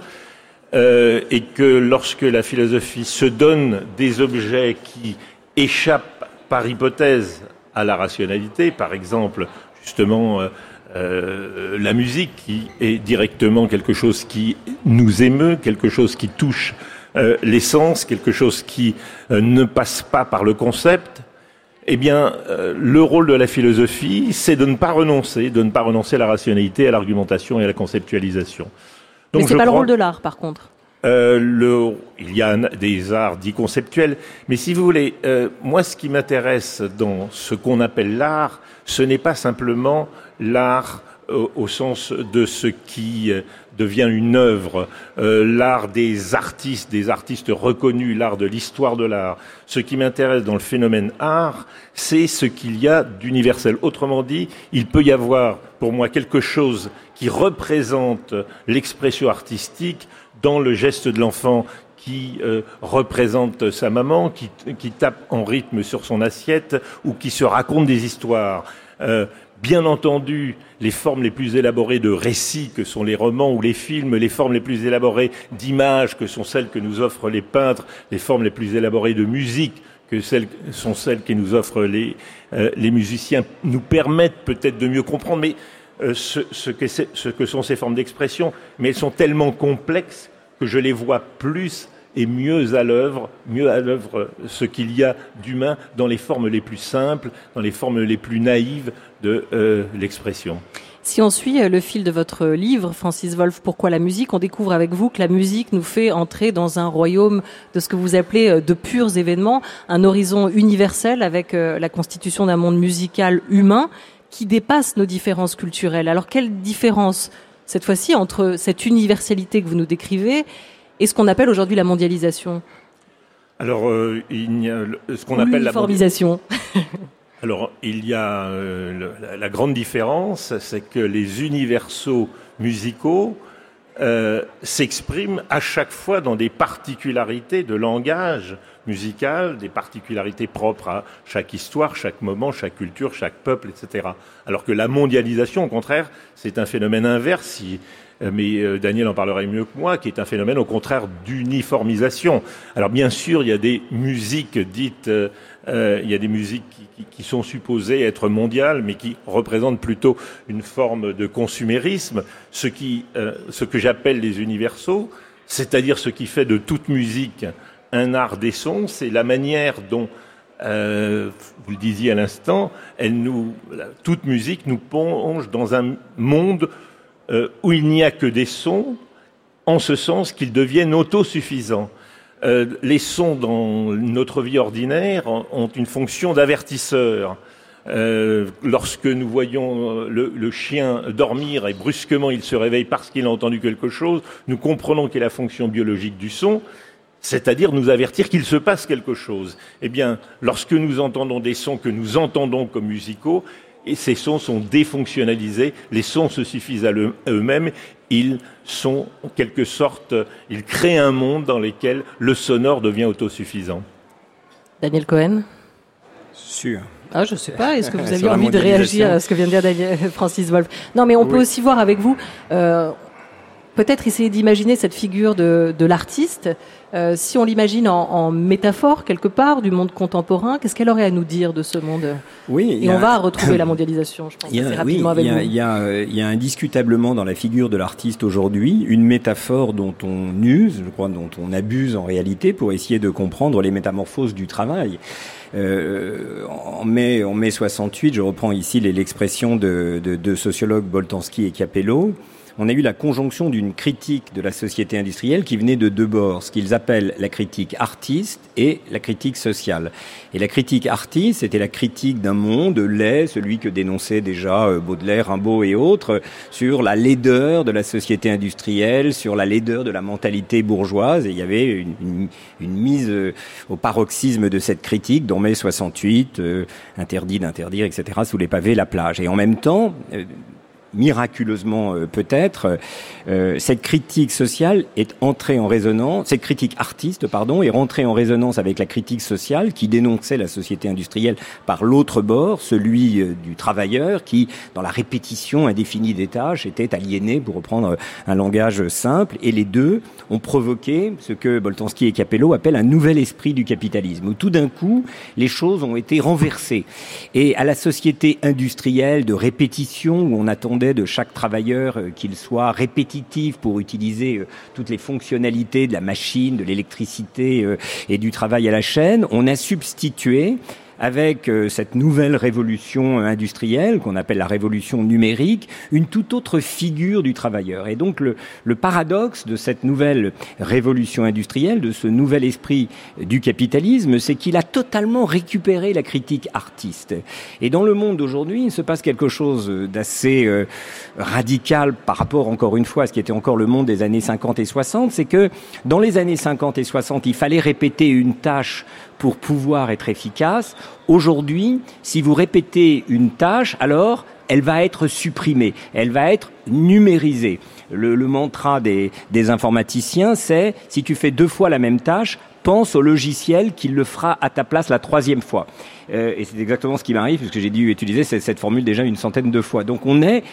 Euh, et que lorsque la philosophie se donne des objets qui échappent par hypothèse à la rationalité, par exemple justement euh, euh, la musique qui est directement quelque chose qui nous émeut, quelque chose qui touche euh, l'essence, quelque chose qui euh, ne passe pas par le concept, eh bien, le rôle de la philosophie, c'est de ne pas renoncer, de ne pas renoncer à la rationalité, à l'argumentation et à la conceptualisation. Donc, mais c'est pas crois... le rôle de l'art, par contre. Euh, le, il y a des arts dits conceptuels, mais si vous voulez, euh, moi, ce qui m'intéresse dans ce qu'on appelle l'art, ce n'est pas simplement l'art euh, au sens de ce qui devient une œuvre, euh, l'art des artistes, des artistes reconnus, l'art de l'histoire de l'art. Ce qui m'intéresse dans le phénomène art, c'est ce qu'il y a d'universel. Autrement dit, il peut y avoir pour moi quelque chose qui représente l'expression artistique dans le geste de l'enfant qui euh, représente sa maman, qui, tape en rythme sur son assiette ou qui se raconte des histoires. Euh, bien entendu, les formes les plus élaborées de récits que sont les romans ou les films, les formes les plus élaborées d'images que sont celles que nous offrent les peintres, les formes les plus élaborées de musique que celles, sont celles que nous offrent les, euh, musiciens, nous permettent peut-être de mieux comprendre mais, ce que sont ces formes d'expression, mais elles sont tellement complexes que je les vois plus et mieux à l'œuvre, mieux à l'œuvre ce qu'il y a d'humain dans les formes les plus simples, dans les formes les plus naïves de euh, l'expression. Si on suit euh, le fil de votre livre, Francis Wolff, Pourquoi la musique, on découvre avec vous que la musique nous fait entrer dans un royaume de ce que vous appelez euh, de purs événements, un horizon universel avec la constitution d'un monde musical humain qui dépasse nos différences culturelles. Alors quelle différence cette fois-ci entre cette universalité que vous nous décrivez et ce qu'on appelle aujourd'hui la mondialisation Alors, euh, il y a ce qu'on appelle la mondialisation. Alors, il y a euh, la, la, grande différence, c'est que les universaux musicaux euh, s'expriment à chaque fois dans des particularités de langage musical, des particularités propres à chaque histoire, chaque moment, chaque culture, chaque peuple, etc. Alors que la mondialisation, au contraire, c'est un phénomène inverse. Si, mais euh, Daniel en parlerait mieux que moi, qui est un phénomène au contraire d'uniformisation. Alors bien sûr, il y a des musiques dites, euh, euh, il y a des musiques qui, sont supposées être mondiales, mais qui représentent plutôt une forme de consumérisme, ce, qui, euh, ce que j'appelle les universaux, c'est-à-dire ce qui fait de toute musique un art des sons, c'est la manière dont euh, vous le disiez à l'instant, toute musique nous plonge dans un monde euh, où il n'y a que des sons, en ce sens qu'ils deviennent autosuffisants. Euh, les sons dans notre vie ordinaire ont une fonction d'avertisseur. Euh, lorsque nous voyons le, le, chien dormir et brusquement il se réveille parce qu'il a entendu quelque chose, nous comprenons quelle est la fonction biologique du son, c'est-à-dire nous avertir qu'il se passe quelque chose. Eh bien, lorsque nous entendons des sons que nous entendons comme musicaux, et ces sons sont défonctionnalisés, les sons se suffisent à eux-mêmes, ils sont en quelque sorte, ils créent un monde dans lequel le sonore devient autosuffisant. Daniel Cohen Sûr. Ah, je sais pas. Est-ce que vous aviez envie de réagir à ce que vient de dire Daniel, Francis Wolff? Non, mais on oui. peut aussi voir avec vous. Euh, Peut-être essayer d'imaginer cette figure de, de l'artiste. Euh, si on l'imagine en, en, métaphore quelque part du monde contemporain, qu'est-ce qu'elle aurait à nous dire de ce monde Oui. Et on a... va retrouver la mondialisation, je pense, il y a, oui, avec il y a, vous. Il y, a, il y a indiscutablement dans la figure de l'artiste aujourd'hui une métaphore dont on use, je crois, dont on abuse en réalité pour essayer de comprendre les métamorphoses du travail. Euh, en, mai, en mai 68, je reprends ici l'expression de, de, de sociologues Boltanski et Capello, on a eu la conjonction d'une critique de la société industrielle qui venait de deux bords, ce qu'ils appellent la critique artiste et la critique sociale. Et la critique artiste, c'était la critique d'un monde laid, celui que dénonçaient déjà Baudelaire, Rimbaud et autres, sur la laideur de la société industrielle, sur la laideur de la mentalité bourgeoise. Et il y avait une, une, une mise au paroxysme de cette critique, dans mai 68, euh, interdit d'interdire, etc., sous les pavés, la plage. Et en même temps, euh, miraculeusement euh, peut-être, euh, cette critique sociale est entrée en résonance, cette critique artiste, pardon, est rentrée en résonance avec la critique sociale qui dénonçait la société industrielle par l'autre bord, celui euh, du travailleur qui, dans la répétition indéfinie des tâches, était aliéné, pour reprendre un langage simple, et les deux ont provoqué ce que Boltanski et Capello appellent un nouvel esprit du capitalisme, où tout d'un coup, les choses ont été renversées. Et à la société industrielle de répétition, où on attendait de chaque travailleur euh, qu'il soit répétitif pour utiliser euh, toutes les fonctionnalités de la machine, de l'électricité euh, et du travail à la chaîne, on a substitué avec euh, cette nouvelle révolution industrielle qu'on appelle la révolution numérique, une toute autre figure du travailleur. Et donc le, le paradoxe de cette nouvelle révolution industrielle, de ce nouvel esprit du capitalisme, c'est qu'il a totalement récupéré la critique artiste. Et dans le monde d'aujourd'hui, il se passe quelque chose d'assez euh, radical par rapport, encore une fois, à ce qui était encore le monde des années 50 et 60, c'est que dans les années 50 et 60, il fallait répéter une tâche pour pouvoir être efficace. Aujourd'hui, si vous répétez une tâche, alors elle va être supprimée, elle va être numérisée. Le, mantra des, des informaticiens, c'est si tu fais deux fois la même tâche, pense au logiciel qui le fera à ta place la troisième fois. Euh, et c'est exactement ce qui m'arrive, puisque j'ai dû utiliser cette, cette, formule déjà une centaine de fois. Donc on est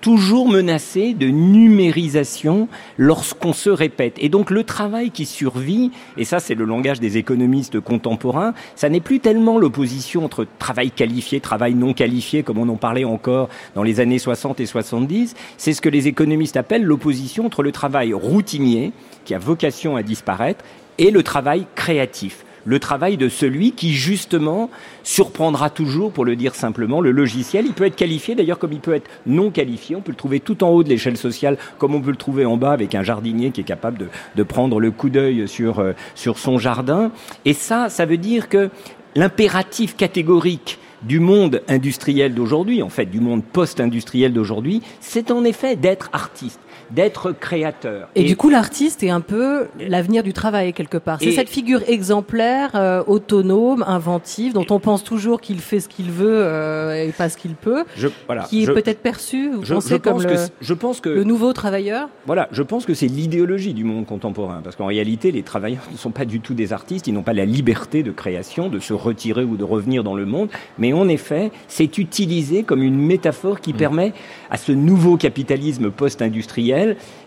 toujours menacé de numérisation lorsqu'on se répète. Et donc le travail qui survit, et ça c'est le langage des économistes contemporains, ça n'est plus tellement l'opposition entre travail qualifié, travail non qualifié, comme on en parlait encore dans les années 60 et 70, c'est ce que les économistes appellent l'opposition entre le travail routinier, qui a vocation à disparaître, et le travail créatif le travail de celui qui justement surprendra toujours, pour le dire simplement, le logiciel. Il peut être qualifié d'ailleurs comme il peut être non qualifié. On peut le trouver tout en haut de l'échelle sociale comme on peut le trouver en bas avec un jardinier qui est capable de, prendre le coup d'œil sur, euh, sur son jardin. Et ça, ça veut dire que l'impératif catégorique du monde industriel d'aujourd'hui, en fait du monde post-industriel d'aujourd'hui, c'est en effet d'être artiste d'être créateur. Et, et, du coup, l'artiste est un peu l'avenir du travail quelque part. C'est cette figure exemplaire, euh, autonome, inventive, dont on pense toujours qu'il fait ce qu'il veut euh, et pas ce qu'il peut, je, voilà, qui est peut-être perçu, vous je, pensez, je comme le, que je pense que le nouveau travailleur. Voilà, je pense que c'est l'idéologie du monde contemporain, parce qu'en réalité, les travailleurs ne sont pas du tout des artistes, ils n'ont pas la liberté de création, de se retirer ou de revenir dans le monde, mais en effet, c'est utilisé comme une métaphore qui mmh. permet à ce nouveau capitalisme post-industriel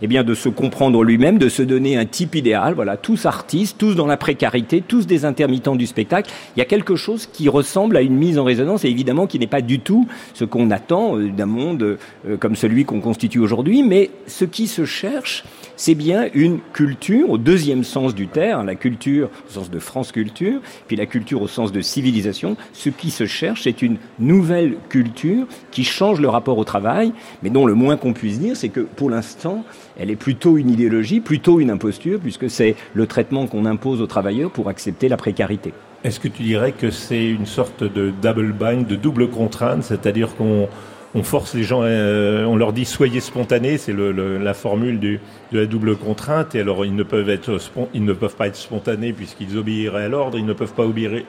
eh bien, de se comprendre lui-même, de se donner un type idéal. Voilà, tous artistes, tous dans la précarité, tous des intermittents du spectacle. Il y a quelque chose qui ressemble à une mise en résonance et évidemment qui n'est pas du tout ce qu'on attend euh, d'un monde euh, comme celui qu'on constitue aujourd'hui, mais ce qui se cherche, c'est bien une culture au deuxième sens du terme, la culture au sens de France culture, puis la culture au sens de civilisation. Ce qui se cherche, c'est une nouvelle culture qui change le rapport au travail, mais dont le moins qu'on puisse dire, c'est que pour l'instant, elle est plutôt une idéologie, plutôt une imposture, puisque c'est le traitement qu'on impose aux travailleurs pour accepter la précarité. Est-ce que tu dirais que c'est une sorte de double bind, de double contrainte, c'est-à-dire qu'on on force les gens, euh, on leur dit soyez spontanés, c'est le, le, la formule du, de la double contrainte. Et alors ils ne peuvent être, ils ne peuvent pas être spontanés puisqu'ils obéiraient à l'ordre. Ils ne peuvent pas obéir,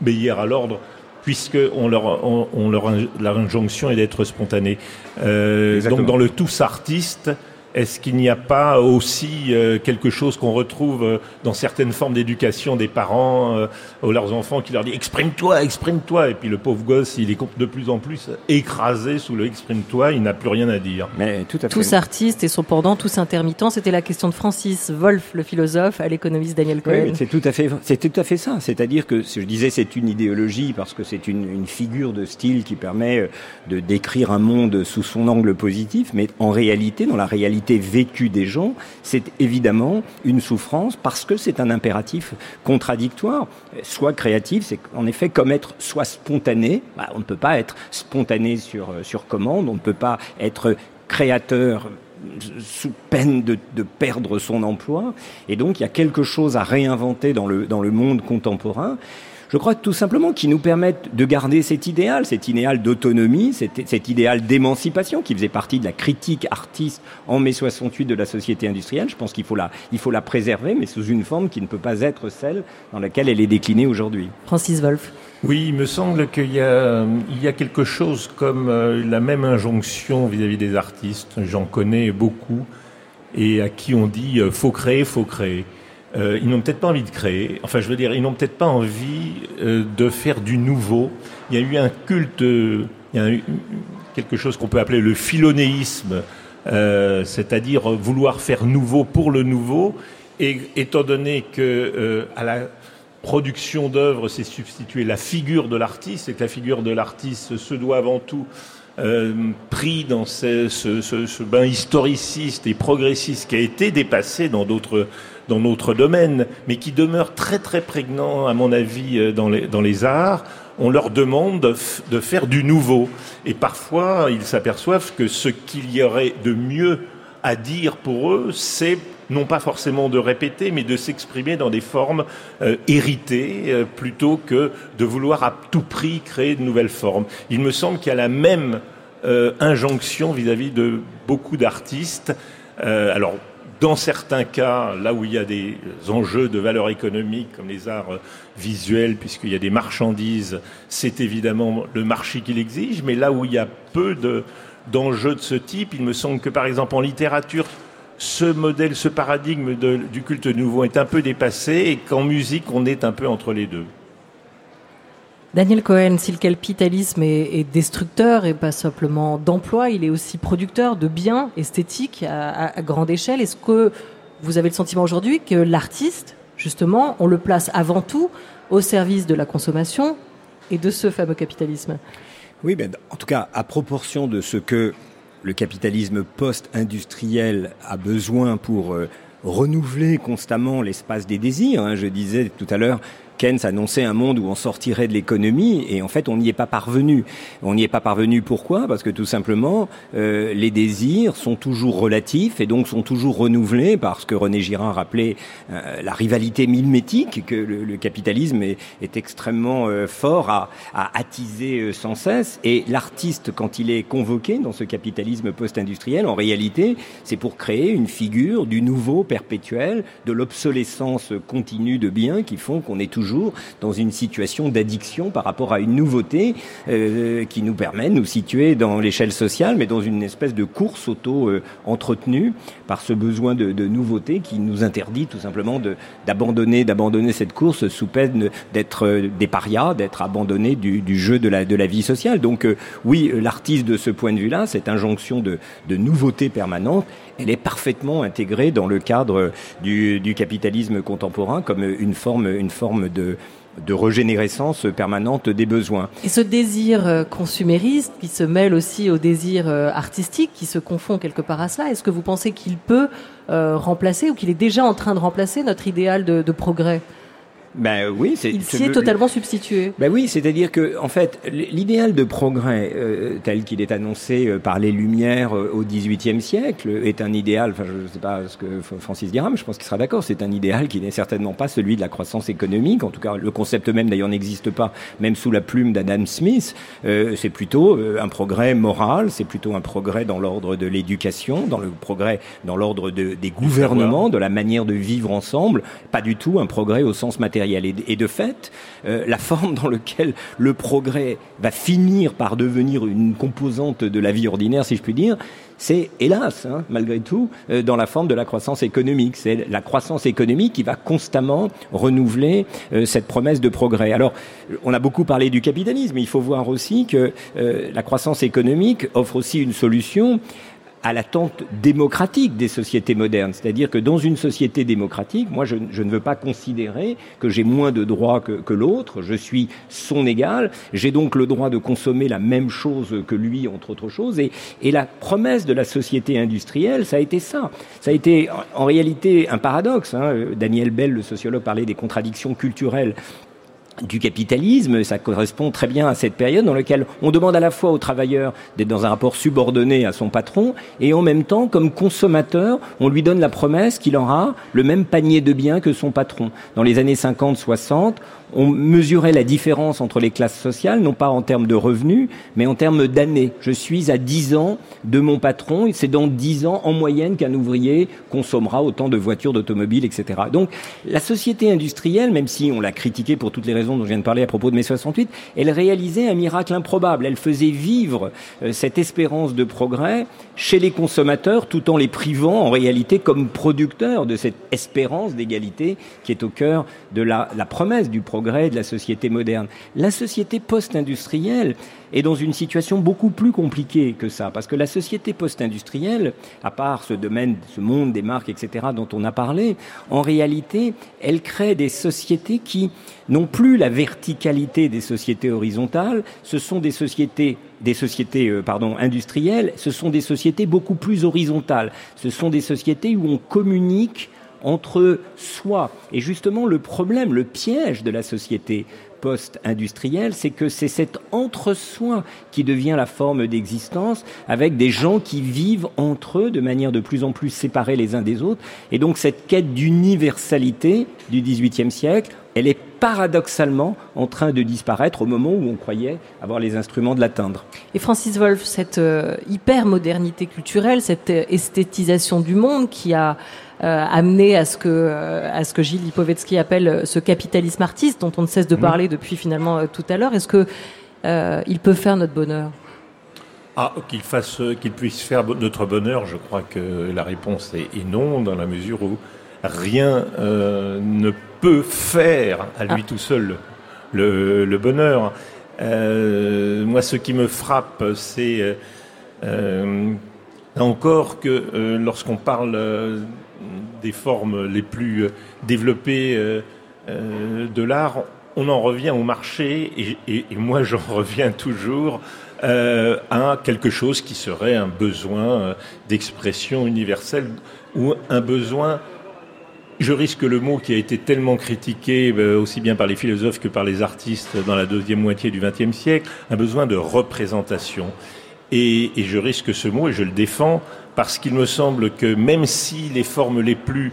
obéir à l'ordre puisque on leur, on, on leur l'injonction est d'être spontané. Euh, donc dans le tous artiste, est-ce qu'il n'y a pas aussi euh, quelque chose qu'on retrouve euh, dans certaines formes d'éducation des parents euh, aux leurs enfants qui leur dit exprime-toi, exprime-toi et puis le pauvre gosse il est de plus en plus écrasé sous le exprime-toi, il n'a plus rien à dire. Mais tout à fait. Tous artistes et son pendant tous intermittents, c'était la question de Francis Wolff le philosophe à l'économiste Daniel Cohen. Oui, c'est tout à fait c'est tout à fait ça, c'est-à-dire que je disais c'est une idéologie parce que c'est une, une figure de style qui permet de décrire un monde sous son angle positif mais en réalité dans la réalité vécue des gens, c'est évidemment une souffrance parce que c'est un impératif contradictoire. Soit créatif, c'est en effet comme être soit spontané. Bah, on ne peut pas être spontané sur, sur commande, on ne peut pas être créateur sous peine de, de, perdre son emploi. Et donc, il y a quelque chose à réinventer dans le, dans le monde contemporain. Je crois que tout simplement qui nous permettent de garder cet idéal, cet idéal d'autonomie, cet, cet, idéal d'émancipation qui faisait partie de la critique artiste en mai 68 de la société industrielle. Je pense qu'il faut la, il faut la préserver, mais sous une forme qui ne peut pas être celle dans laquelle elle est déclinée aujourd'hui. Francis Wolff. Oui, il me semble qu'il y a, il y a quelque chose comme euh, la même injonction vis-à-vis -vis des artistes. J'en connais beaucoup et à qui on dit euh, faut créer, faut créer. Euh, ils n'ont peut-être pas envie de créer. Enfin, je veux dire, ils n'ont peut-être pas envie euh, de faire du nouveau. Il y a eu un culte, il y a eu quelque chose qu'on peut appeler le philonéisme, euh, c'est-à-dire vouloir faire nouveau pour le nouveau. Et étant donné que à la production d'œuvres s'est substituée la figure de l'artiste, et que la figure de l'artiste se doit avant tout euh, pris dans ce, ce, bain historiciste et progressiste qui a été dépassé dans d'autres dans notre domaine, mais qui demeure très très prégnant, à mon avis, euh, dans les, dans les arts. on leur demande de, de faire du nouveau. Et parfois, ils s'aperçoivent que ce qu'il y aurait de mieux à dire pour eux, c'est non pas forcément de répéter, mais de s'exprimer dans des formes euh, héritées, euh, plutôt que de vouloir à tout prix créer de nouvelles formes. Il me semble qu'il y a la même euh, injonction vis-à-vis de beaucoup d'artistes. alors, dans certains cas, là où il y a des enjeux de valeur économique, comme les arts visuels, puisqu'il y a des marchandises, c'est évidemment le marché qui l'exige, mais là où il y a peu d'enjeux de ce type, il me semble que par exemple en littérature, ce modèle, ce paradigme du culte nouveau est un peu dépassé et qu'en musique, on est un peu entre les deux. Daniel Cohen, si le capitalisme est, destructeur et pas simplement d'emploi, il est aussi producteur de biens esthétiques à, grande échelle. Est-ce que vous avez le sentiment aujourd'hui que l'artiste, justement, on le place avant tout au service de la consommation et de ce fameux capitalisme? Oui, ben, en tout cas, à proportion de ce que le capitalisme post-industriel a besoin pour euh, renouveler constamment l'espace des désirs. Hein. Je disais tout à l'heure, Keynes annonçait un monde où on sortirait de l'économie et en fait on n'y est pas parvenu. On n'y est pas parvenu pourquoi? Parce que tout simplement euh, les désirs sont toujours relatifs et donc sont toujours renouvelés parce que René Girard rappelait euh, la rivalité mimétique que le, capitalisme est, extrêmement euh, fort à, à attiser sans cesse et l'artiste quand il est convoqué dans ce capitalisme post-industriel en réalité c'est pour créer une figure du nouveau perpétuel de l'obsolescence continue de biens qui font qu'on est toujours dans une situation d'addiction par rapport à une nouveauté euh, qui nous permet de nous situer dans l'échelle sociale, mais dans une espèce de course auto-entretenue par ce besoin de, nouveauté qui nous interdit tout simplement d'abandonner cette course sous peine d'être euh, des parias, d'être abandonné du, jeu de la, de la vie sociale. Donc euh, oui, l'artiste de ce point de vue-là, cette injonction de, de nouveauté permanente, elle est parfaitement intégrée dans le cadre du, capitalisme contemporain comme une forme, une forme de, régénérescence permanente des besoins. Et ce désir euh, consumériste qui se mêle aussi au désir euh, artistique, qui se confond quelque part à cela, est-ce que vous pensez qu'il peut euh, remplacer ou qu'il est déjà en train de remplacer notre idéal de progrès? Ben oui, c'est. Il s'y est totalement substitué. Ben oui, c'est-à-dire que en fait, l'idéal de progrès euh, tel qu'il est annoncé euh, par les Lumières euh, au XVIIIe siècle est un idéal. Enfin, je ne sais pas ce que Francis dira, mais je pense qu'il sera d'accord. C'est un idéal qui n'est certainement pas celui de la croissance économique. En tout cas, le concept même d'ailleurs n'existe pas, même sous la plume d'Adam Smith. c'est plutôt un progrès moral. C'est plutôt un progrès dans l'ordre de l'éducation, dans le progrès dans l'ordre de, des gouvernements, de la manière de vivre ensemble. Pas du tout un progrès au sens matériel et de fait, euh, la forme dans laquelle le progrès va finir par devenir une composante de la vie ordinaire, si je puis dire, c'est hélas, hein, malgré tout, euh, dans la forme de la croissance économique. C'est la croissance économique qui va constamment renouveler euh, cette promesse de progrès. Alors, on a beaucoup parlé du capitalisme, mais il faut voir aussi que la croissance économique offre aussi une solution à l'attente démocratique des sociétés modernes. C'est-à-dire que dans une société démocratique, moi, je, ne veux pas considérer que j'ai moins de droits que, l'autre. Je suis son égal. J'ai donc le droit de consommer la même chose que lui, entre autres choses. Et, et la promesse de la société industrielle, ça a été ça. Ça a été en réalité un paradoxe. Hein. Daniel Bell, le sociologue, parlait des contradictions culturelles du capitalisme, ça correspond très bien à cette période dans laquelle on demande à la fois aux travailleurs d'être dans un rapport subordonné à son patron et en même temps, comme consommateur, on lui donne la promesse qu'il aura le même panier de biens que son patron. Dans les années 50-60, on mesurait la différence entre les classes sociales, non pas en termes de revenus, mais en termes d'années. Je suis à 10 ans de mon patron, et c'est dans 10 ans, en moyenne, qu'un ouvrier consommera autant de voitures, d'automobiles, etc. Donc, la société industrielle, même si on l'a critiquée pour toutes les raisons dont je viens de parler à propos de mai 68, elle réalisait un miracle improbable. Elle faisait vivre euh, cette espérance de progrès chez les consommateurs, tout en les privant, en réalité, comme producteurs de cette espérance d'égalité qui est au cœur de la, la promesse du progrès de la société moderne. La société post-industrielle est dans une situation beaucoup plus compliquée que ça, parce que la société post-industrielle, à part ce domaine, ce monde des marques, etc., dont on a parlé, en réalité, elle crée des sociétés qui n'ont plus la verticalité des sociétés horizontales, ce sont des sociétés des sociétés euh, pardon industrielles, ce sont des sociétés beaucoup plus horizontales. Ce sont des sociétés où on communique entre soi. Et justement, le problème, le piège de la société post-industrielle, c'est que c'est cet entre-soi qui devient la forme d'existence, avec des gens qui vivent entre eux de manière de plus en plus séparée les uns des autres. Et donc cette quête d'universalité du XVIIIe siècle, elle est paradoxalement en train de disparaître au moment où on croyait avoir les instruments de l'atteindre. Et Francis Wolff, cette euh, hyper-modernité culturelle, cette euh, esthétisation du monde qui a amené à ce que euh, à ce que Gilles Lipovetsky appelle euh, ce capitalisme artiste dont on ne cesse de Mhm. parler depuis finalement euh, tout à l'heure. Est-ce que euh, il peut faire notre bonheur? Ah, qu'il fasse, qu'il puisse faire notre bonheur, je crois que la réponse est, est non, dans la mesure où rien euh, ne peut faire à lui tout seul le, le bonheur. Euh, moi, ce qui me frappe, c'est euh, euh, là encore que euh, lorsqu'on parle euh, des formes les plus euh, développées euh, euh, de l'art, on en revient au marché, et, moi j'en reviens toujours à quelque chose qui serait un besoin d'expression universelle ou un besoin je risque le mot qui a été tellement critiqué aussi bien par les philosophes que par les artistes dans la deuxième moitié du XXe siècle, un besoin de représentation. Et je risque ce mot et je le défends parce qu'il me semble que même si les formes les plus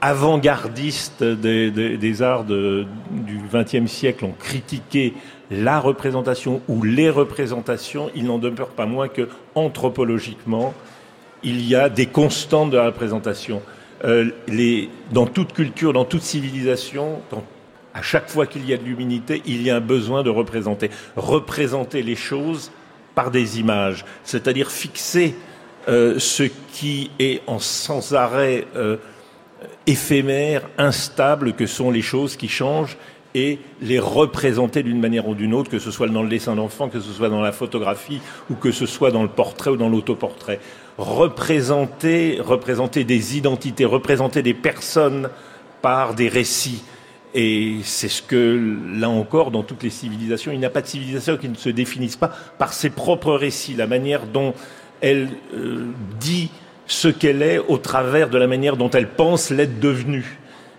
avant-gardistes des, arts du XXe siècle ont critiqué la représentation ou les représentations, il n'en demeure pas moins que anthropologiquement, il y a des constantes de la représentation. Euh, dans toute culture, dans toute civilisation, à chaque fois qu'il y a de l'humanité, il y a un besoin de représenter. Représenter les choses par des images, c'est-à-dire fixer euh, ce qui est en sans arrêt euh, éphémère, instable, que sont les choses qui changent et les représenter d'une manière ou d'une autre, que ce soit dans le dessin d'enfant, que ce soit dans la photographie ou que ce soit dans le portrait ou dans l'autoportrait. Représenter, représenter des identités, représenter des personnes par des récits. Et c'est ce que, là encore, dans toutes les civilisations, il n'y a pas de civilisation qui ne se définisse pas par ses propres récits, la manière dont elle euh, dit ce qu'elle est au travers de la manière dont elle pense l'être devenue.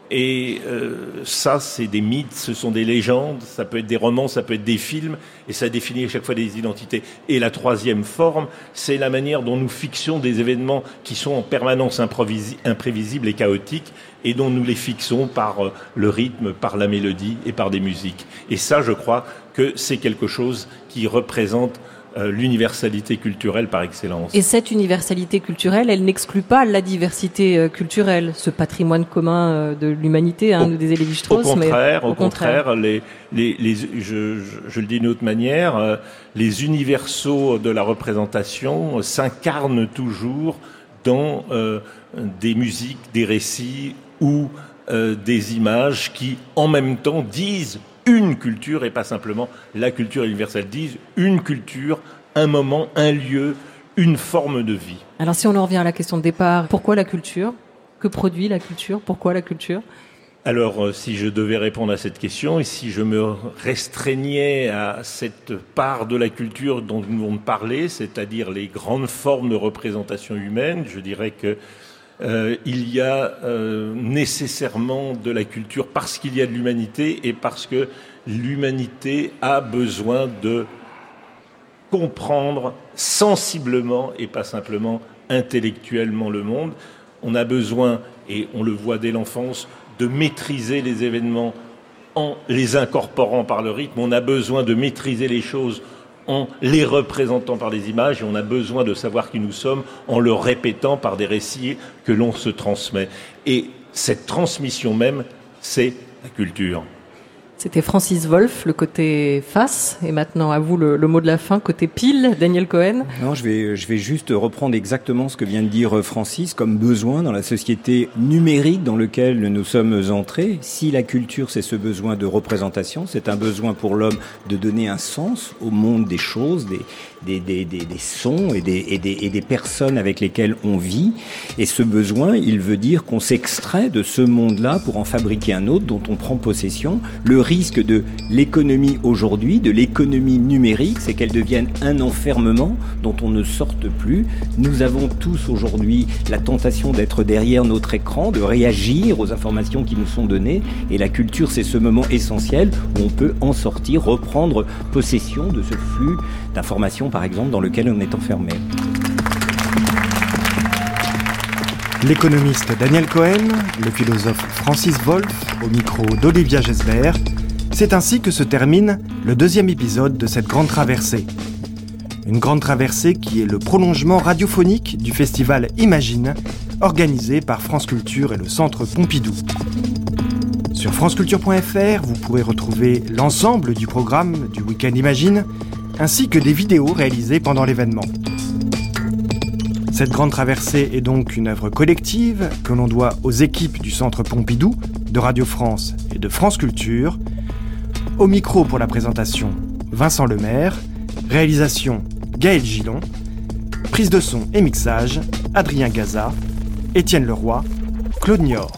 Et euh, ça, c'est des mythes, ce sont des légendes, ça peut être des romans, ça peut être des films, et ça définit à chaque fois des identités. Et la troisième forme, c'est la manière dont nous fixons des événements qui sont en permanence imprévisibles et chaotiques, et dont nous les fixons par euh, le rythme, par la mélodie et par des musiques. Et ça, je crois que c'est quelque chose qui représente l'universalité culturelle par excellence. Et cette universalité culturelle, elle n'exclut pas la diversité euh, culturelle, ce patrimoine commun euh, de l'humanité, hein, nous disait Au Lévi-Strauss. mais contraire, au contraire, les, les, les- je, je- je le dis d'une autre manière, euh, les universaux de la représentation euh, s'incarnent toujours dans euh, des musiques, des récits ou euh, des images qui, en même temps, disent une culture et pas simplement la culture universelle, disent une culture, un moment, un lieu, une forme de vie. Alors si on en revient à la question de départ, pourquoi la culture? Que produit la culture? Pourquoi la culture? Alors, euh, si je devais répondre à cette question et si je me restreignais à cette part de la culture dont nous venons de parler, c'est-à-dire les grandes formes de représentation humaine, je dirais que euh, il y a euh, nécessairement de la culture parce qu'il y a de l'humanité et parce que l'humanité a besoin de comprendre sensiblement et pas simplement intellectuellement le monde. On a besoin, et on le voit dès l'enfance, de maîtriser les événements en les incorporant par le rythme. On a besoin de maîtriser les choses en les représentant par des images et on a besoin de savoir qui nous sommes en le répétant par des récits que l'on se transmet. Et cette transmission même, c'est la culture. C'était Francis Wolff, le côté face, et maintenant à vous le, le mot de la fin, côté pile, Daniel Cohen. Non, je vais, je vais juste reprendre exactement ce que vient de dire Francis comme besoin dans la société numérique dans laquelle nous sommes entrés. Si la culture, c'est ce besoin de représentation, c'est un besoin pour l'homme de donner un sens au monde des choses, des, des, sons et des personnes avec lesquelles on vit. Et ce besoin, il veut dire qu'on s'extrait de ce monde-là pour en fabriquer un autre dont on prend possession. Le risque de l'économie aujourd'hui, de l'économie numérique, c'est qu'elle devienne un enfermement dont on ne sorte plus. Nous avons tous aujourd'hui la tentation d'être derrière notre écran, de réagir aux informations qui nous sont données. Et la culture, c'est ce moment essentiel où on peut en sortir, reprendre possession de ce flux d'informations, par exemple, dans lequel on est enfermé. L'économiste Daniel Cohen, le philosophe Francis Wolff, au micro d'Olivia Gesbert. C'est ainsi que se termine le deuxième épisode de cette grande traversée. Une grande traversée qui est le prolongement radiophonique du festival Imagine, organisé par France Culture et le Centre Pompidou. Sur franceculture.fr, vous pourrez retrouver l'ensemble du programme du Week-end Imagine, ainsi que des vidéos réalisées pendant l'événement. Cette grande traversée est donc une œuvre collective que l'on doit aux équipes du Centre Pompidou, de Radio France et de France Culture. Au micro pour la présentation, Vincent Lemaire. Réalisation, Gaël Gillon. Prise de son et mixage, Adrien Gaza, Étienne Leroy, Claude Niort.